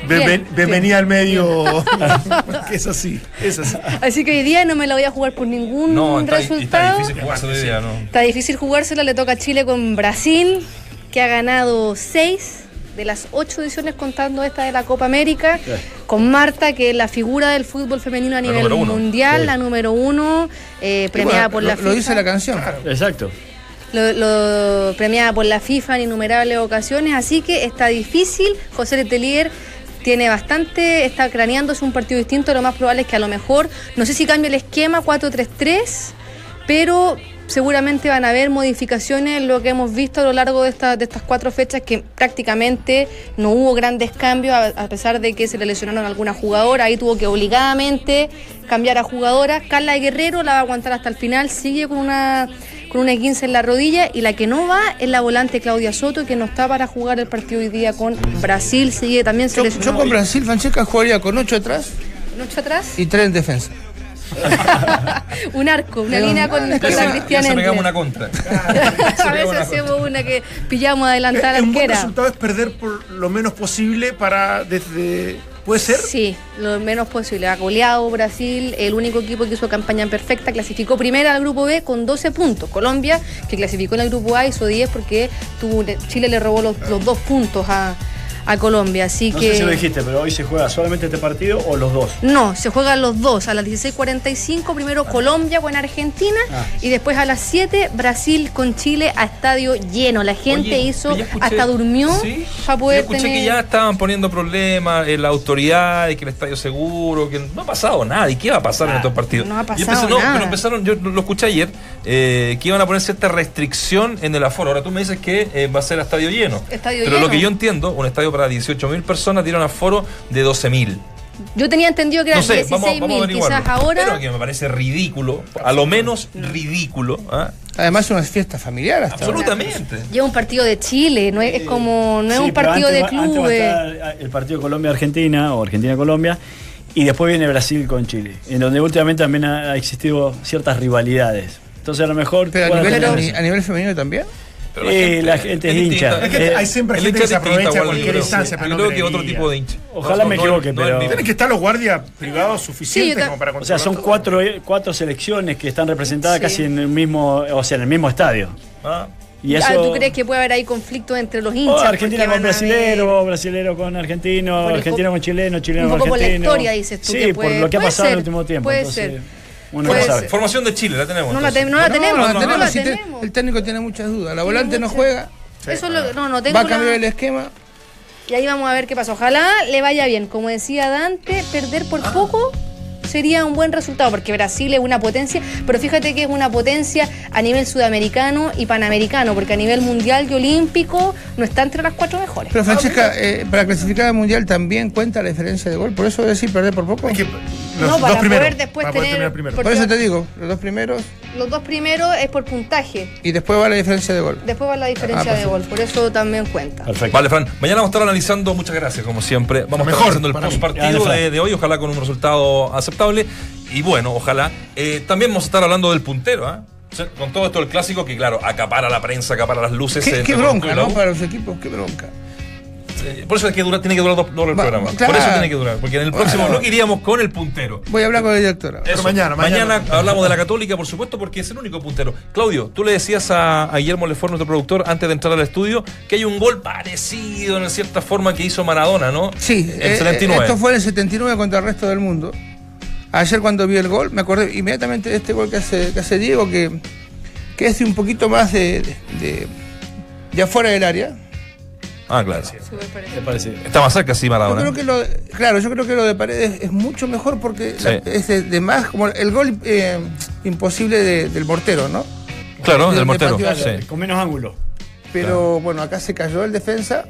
Speaker 6: Bien-
Speaker 9: bien,
Speaker 6: bienvenida al medio. Es así, es así.
Speaker 9: que hoy día no me la voy a jugar por ningún
Speaker 1: No, está, está
Speaker 9: resultado.
Speaker 1: difícil hoy día, ¿no?
Speaker 9: Está difícil jugársela, le toca a Chile con Brasil, que ha ganado seis de las ocho ediciones contando esta de la Copa América, con Marta, que es la figura del fútbol femenino a nivel mundial,
Speaker 5: Sí.
Speaker 9: la número uno, eh, premiada
Speaker 3: bueno,
Speaker 9: por
Speaker 3: lo,
Speaker 9: la
Speaker 3: lo
Speaker 9: FIFA.
Speaker 3: dice la canción.
Speaker 5: Exacto.
Speaker 9: Lo, lo- premiada por la FIFA en innumerables ocasiones, así que está difícil. José Letelier tiene bastante, está craneándose un partido distinto, lo más probable es que a lo mejor, no sé si cambia el esquema 4-3-3, pero seguramente van a haber modificaciones en lo que hemos visto a lo largo de, esta- de estas cuatro fechas, que prácticamente no hubo grandes cambios, a, a pesar de que se le lesionaron algunas jugadoras, ahí tuvo que obligadamente cambiar a jugadoras. Carla Guerrero la va a aguantar hasta el final, sigue con una con un 15 en la rodilla y la que no va es la volante Claudia Soto que no está para jugar el partido hoy día con Brasil, sigue también se
Speaker 3: Yo,
Speaker 9: lesionó.
Speaker 3: yo con Brasil, Francesca jugaría con 8 atrás
Speaker 9: atrás,
Speaker 3: y 3 en defensa.
Speaker 9: un arco, una línea con, la Cristiana
Speaker 1: se pegamos una contra.
Speaker 9: a veces hacemos una que pillamos adelantada a la
Speaker 6: Un buen
Speaker 9: arquera.
Speaker 6: resultado es perder por lo menos posible para desde. ¿Puede ser?
Speaker 9: Sí, lo menos posible. Ha goleado Brasil, el único equipo que hizo campaña perfecta, clasificó primero al grupo B con 12 puntos. Colombia, que clasificó en el grupo A, hizo 10 porque tuvo, Chile le robó los, los dos puntos a, a Colombia. Así
Speaker 5: No
Speaker 9: que.
Speaker 5: sé si lo dijiste, pero hoy se juega solamente este partido o los dos.
Speaker 9: No, se juegan los dos. A las 16.45, primero Colombia con Argentina
Speaker 5: Ah.
Speaker 9: y después a las 7 Brasil con Chile a estadio lleno. La gente
Speaker 1: Oye,
Speaker 9: hizo,
Speaker 1: escuché-
Speaker 9: hasta durmió
Speaker 1: Sí,
Speaker 9: para poder
Speaker 1: Yo escuché
Speaker 9: tener.
Speaker 1: que ya estaban poniendo problemas en la autoridad y que el estadio seguro, que no ha pasado nada. ¿Y qué va a pasar en estos partidos?
Speaker 9: no ha pasado
Speaker 1: no,
Speaker 9: nada.
Speaker 1: pero empezaron, yo lo escuché ayer, eh, que iban a poner cierta restricción en el aforo. Ahora tú me dices que eh, va a ser a estadio lleno.
Speaker 9: Estadio
Speaker 1: pero
Speaker 9: lleno.
Speaker 1: lo que yo entiendo, un estadio para 18 mil personas tiene un aforo de 12 mil.
Speaker 9: Yo tenía entendido que
Speaker 1: No
Speaker 9: eran
Speaker 1: sé, vamos,
Speaker 9: 16.000,
Speaker 1: vamos a averiguarlo.
Speaker 9: quizás ahora.
Speaker 1: Pero que me parece ridículo, a lo menos ridículo. ¿ah?
Speaker 3: Además, es una fiesta familiar hasta.
Speaker 1: Absolutamente.
Speaker 9: Lleva un partido de Chile, no es, es como no es
Speaker 5: Sí,
Speaker 9: un partido
Speaker 5: antes
Speaker 9: de
Speaker 5: va- antes va a
Speaker 9: clubes.
Speaker 5: estar el partido Colombia-Argentina o Argentina-Colombia. Y después viene Brasil con Chile, en donde últimamente también ha, existido ciertas rivalidades. Entonces a lo mejor...
Speaker 3: Pero a nivel, a, a nivel femenino también.
Speaker 1: Pero
Speaker 5: Eh, la gente es hincha.
Speaker 1: distinta.
Speaker 6: Es que
Speaker 5: Eh,
Speaker 6: hay siempre
Speaker 1: El
Speaker 6: gente que se aprovecha cualquier instancia, pero
Speaker 1: creo que otro tipo de hincha.
Speaker 5: Ojalá me
Speaker 1: No,
Speaker 5: equivoque, pero-
Speaker 6: Tienen que estar los guardias privados suficientes como para
Speaker 5: O sea, son cuatro, cuatro selecciones que están representadas
Speaker 9: Sí.
Speaker 5: casi en el mismo, o sea, en el mismo estadio.
Speaker 1: Ah,
Speaker 5: Y
Speaker 9: Ah,
Speaker 5: eso,
Speaker 9: ¿Tú crees que puede haber ahí conflicto entre los
Speaker 5: o
Speaker 9: hinchas?
Speaker 5: Argentina
Speaker 9: Porque
Speaker 5: con brasilero, brasilero con argentino, argentino con chileno, chileno
Speaker 9: un
Speaker 5: con
Speaker 9: poco por la
Speaker 5: argentino.
Speaker 9: historia, dices tú,
Speaker 5: Sí,
Speaker 9: que
Speaker 5: por lo que ha pasado en el último tiempo.
Speaker 9: puede
Speaker 5: entonces,
Speaker 9: ser.
Speaker 5: Uno no sabe.
Speaker 9: ser.
Speaker 1: Formación de Chile, la tenemos.
Speaker 9: No la,
Speaker 1: entonces.
Speaker 9: te- no la
Speaker 3: No,
Speaker 9: tenemos,
Speaker 3: no,
Speaker 9: no,
Speaker 3: no,
Speaker 9: la tenemos.
Speaker 3: el técnico tiene muchas dudas. La volante no juega,
Speaker 9: Eso es lo, no, no tengo
Speaker 3: va a cambiar el esquema.
Speaker 9: Y ahí vamos a ver qué pasa. Ojalá le vaya bien. Como decía Dante, perder por
Speaker 1: Ah.
Speaker 9: poco sería un buen resultado, porque Brasil es una potencia, pero fíjate que es una potencia a nivel sudamericano y panamericano, porque a nivel mundial y olímpico no está entre las cuatro mejores.
Speaker 3: Pero Francesca, eh, para clasificar al mundial también cuenta la diferencia de gol. Por eso decir perder por poco.
Speaker 6: Es que los
Speaker 9: No, para
Speaker 6: dos primeros.
Speaker 9: poder después
Speaker 6: para poder
Speaker 9: tener-
Speaker 6: primero.
Speaker 9: por-
Speaker 3: eso te digo, los dos primeros
Speaker 9: Los dos primeros es por puntaje,
Speaker 3: y después va la diferencia de gol.
Speaker 9: después va la diferencia
Speaker 3: Ah,
Speaker 9: de gol, por eso también cuenta.
Speaker 5: Perfecto.
Speaker 1: Vale, Fran. Mañana vamos a estar analizando, muchas gracias, como siempre. Vamos a estar analizando el postpartido
Speaker 5: Fran.
Speaker 1: de, de hoy, ojalá con un resultado aceptable. Y bueno, ojalá. Eh, también vamos a estar hablando del puntero, ¿ah? Con todo esto del clásico que, claro, acapara la prensa, acapara las luces.
Speaker 3: Qué, bronca, ¿no? Para los equipos, qué bronca.
Speaker 1: Eh, Por eso es que dura- tiene que durar dos, dos el
Speaker 3: Va,
Speaker 1: programa.
Speaker 3: claro.
Speaker 1: Por eso tiene que durar. Porque en el próximo
Speaker 3: Bueno.
Speaker 1: bloque iríamos con el puntero.
Speaker 3: Voy a hablar con la directora.
Speaker 6: Pero mañana, mañana.
Speaker 1: hablamos de la Católica, por supuesto, porque es el único puntero. Claudio, tú le decías a, a Guillermo Lefort, nuestro productor, antes de entrar al estudio, que hay un gol parecido en cierta forma que hizo Maradona, ¿no?
Speaker 3: Sí,
Speaker 1: el
Speaker 3: eh,
Speaker 1: 79.
Speaker 3: esto fue en el 79 contra el resto del mundo. Ayer cuando vi el gol, me acordé inmediatamente de este gol que hace, que hace Diego, que, que es de un poquito más de, de, de- de afuera del área.
Speaker 1: Ah, claro. Está más cerca, sí,
Speaker 3: Yo
Speaker 1: Maradona.
Speaker 3: creo que lo, claro, yo creo que lo de Paredes es mucho mejor porque
Speaker 1: Sí.
Speaker 3: la- es de, de más como el gol eh, imposible de- del mortero, ¿no?
Speaker 1: Claro,
Speaker 3: de-
Speaker 1: del
Speaker 3: de
Speaker 1: mortero. sí.
Speaker 5: Con menos ángulo.
Speaker 3: Pero bueno, acá se cayó el defensa.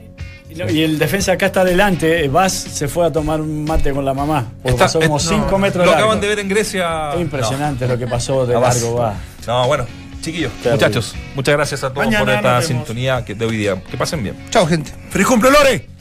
Speaker 5: Y el defensa acá está adelante, eh, Vaz se fue a tomar un mate con la mamá. Porque
Speaker 1: Está-
Speaker 5: pasó como
Speaker 1: eh,
Speaker 5: 5
Speaker 1: no,
Speaker 5: metros
Speaker 1: Lo
Speaker 5: largo.
Speaker 1: acaban de ver en Grecia.
Speaker 5: Es impresionante lo que pasó de
Speaker 1: No,
Speaker 5: largo va.
Speaker 1: No, bueno, chiquillos,
Speaker 5: Terrible.
Speaker 1: muchachos, muchas gracias a todos
Speaker 6: Mañana
Speaker 1: por esta sintonía que de hoy día. Que pasen bien.
Speaker 3: Chao, gente.
Speaker 6: ¡Feliz cumple, Lore!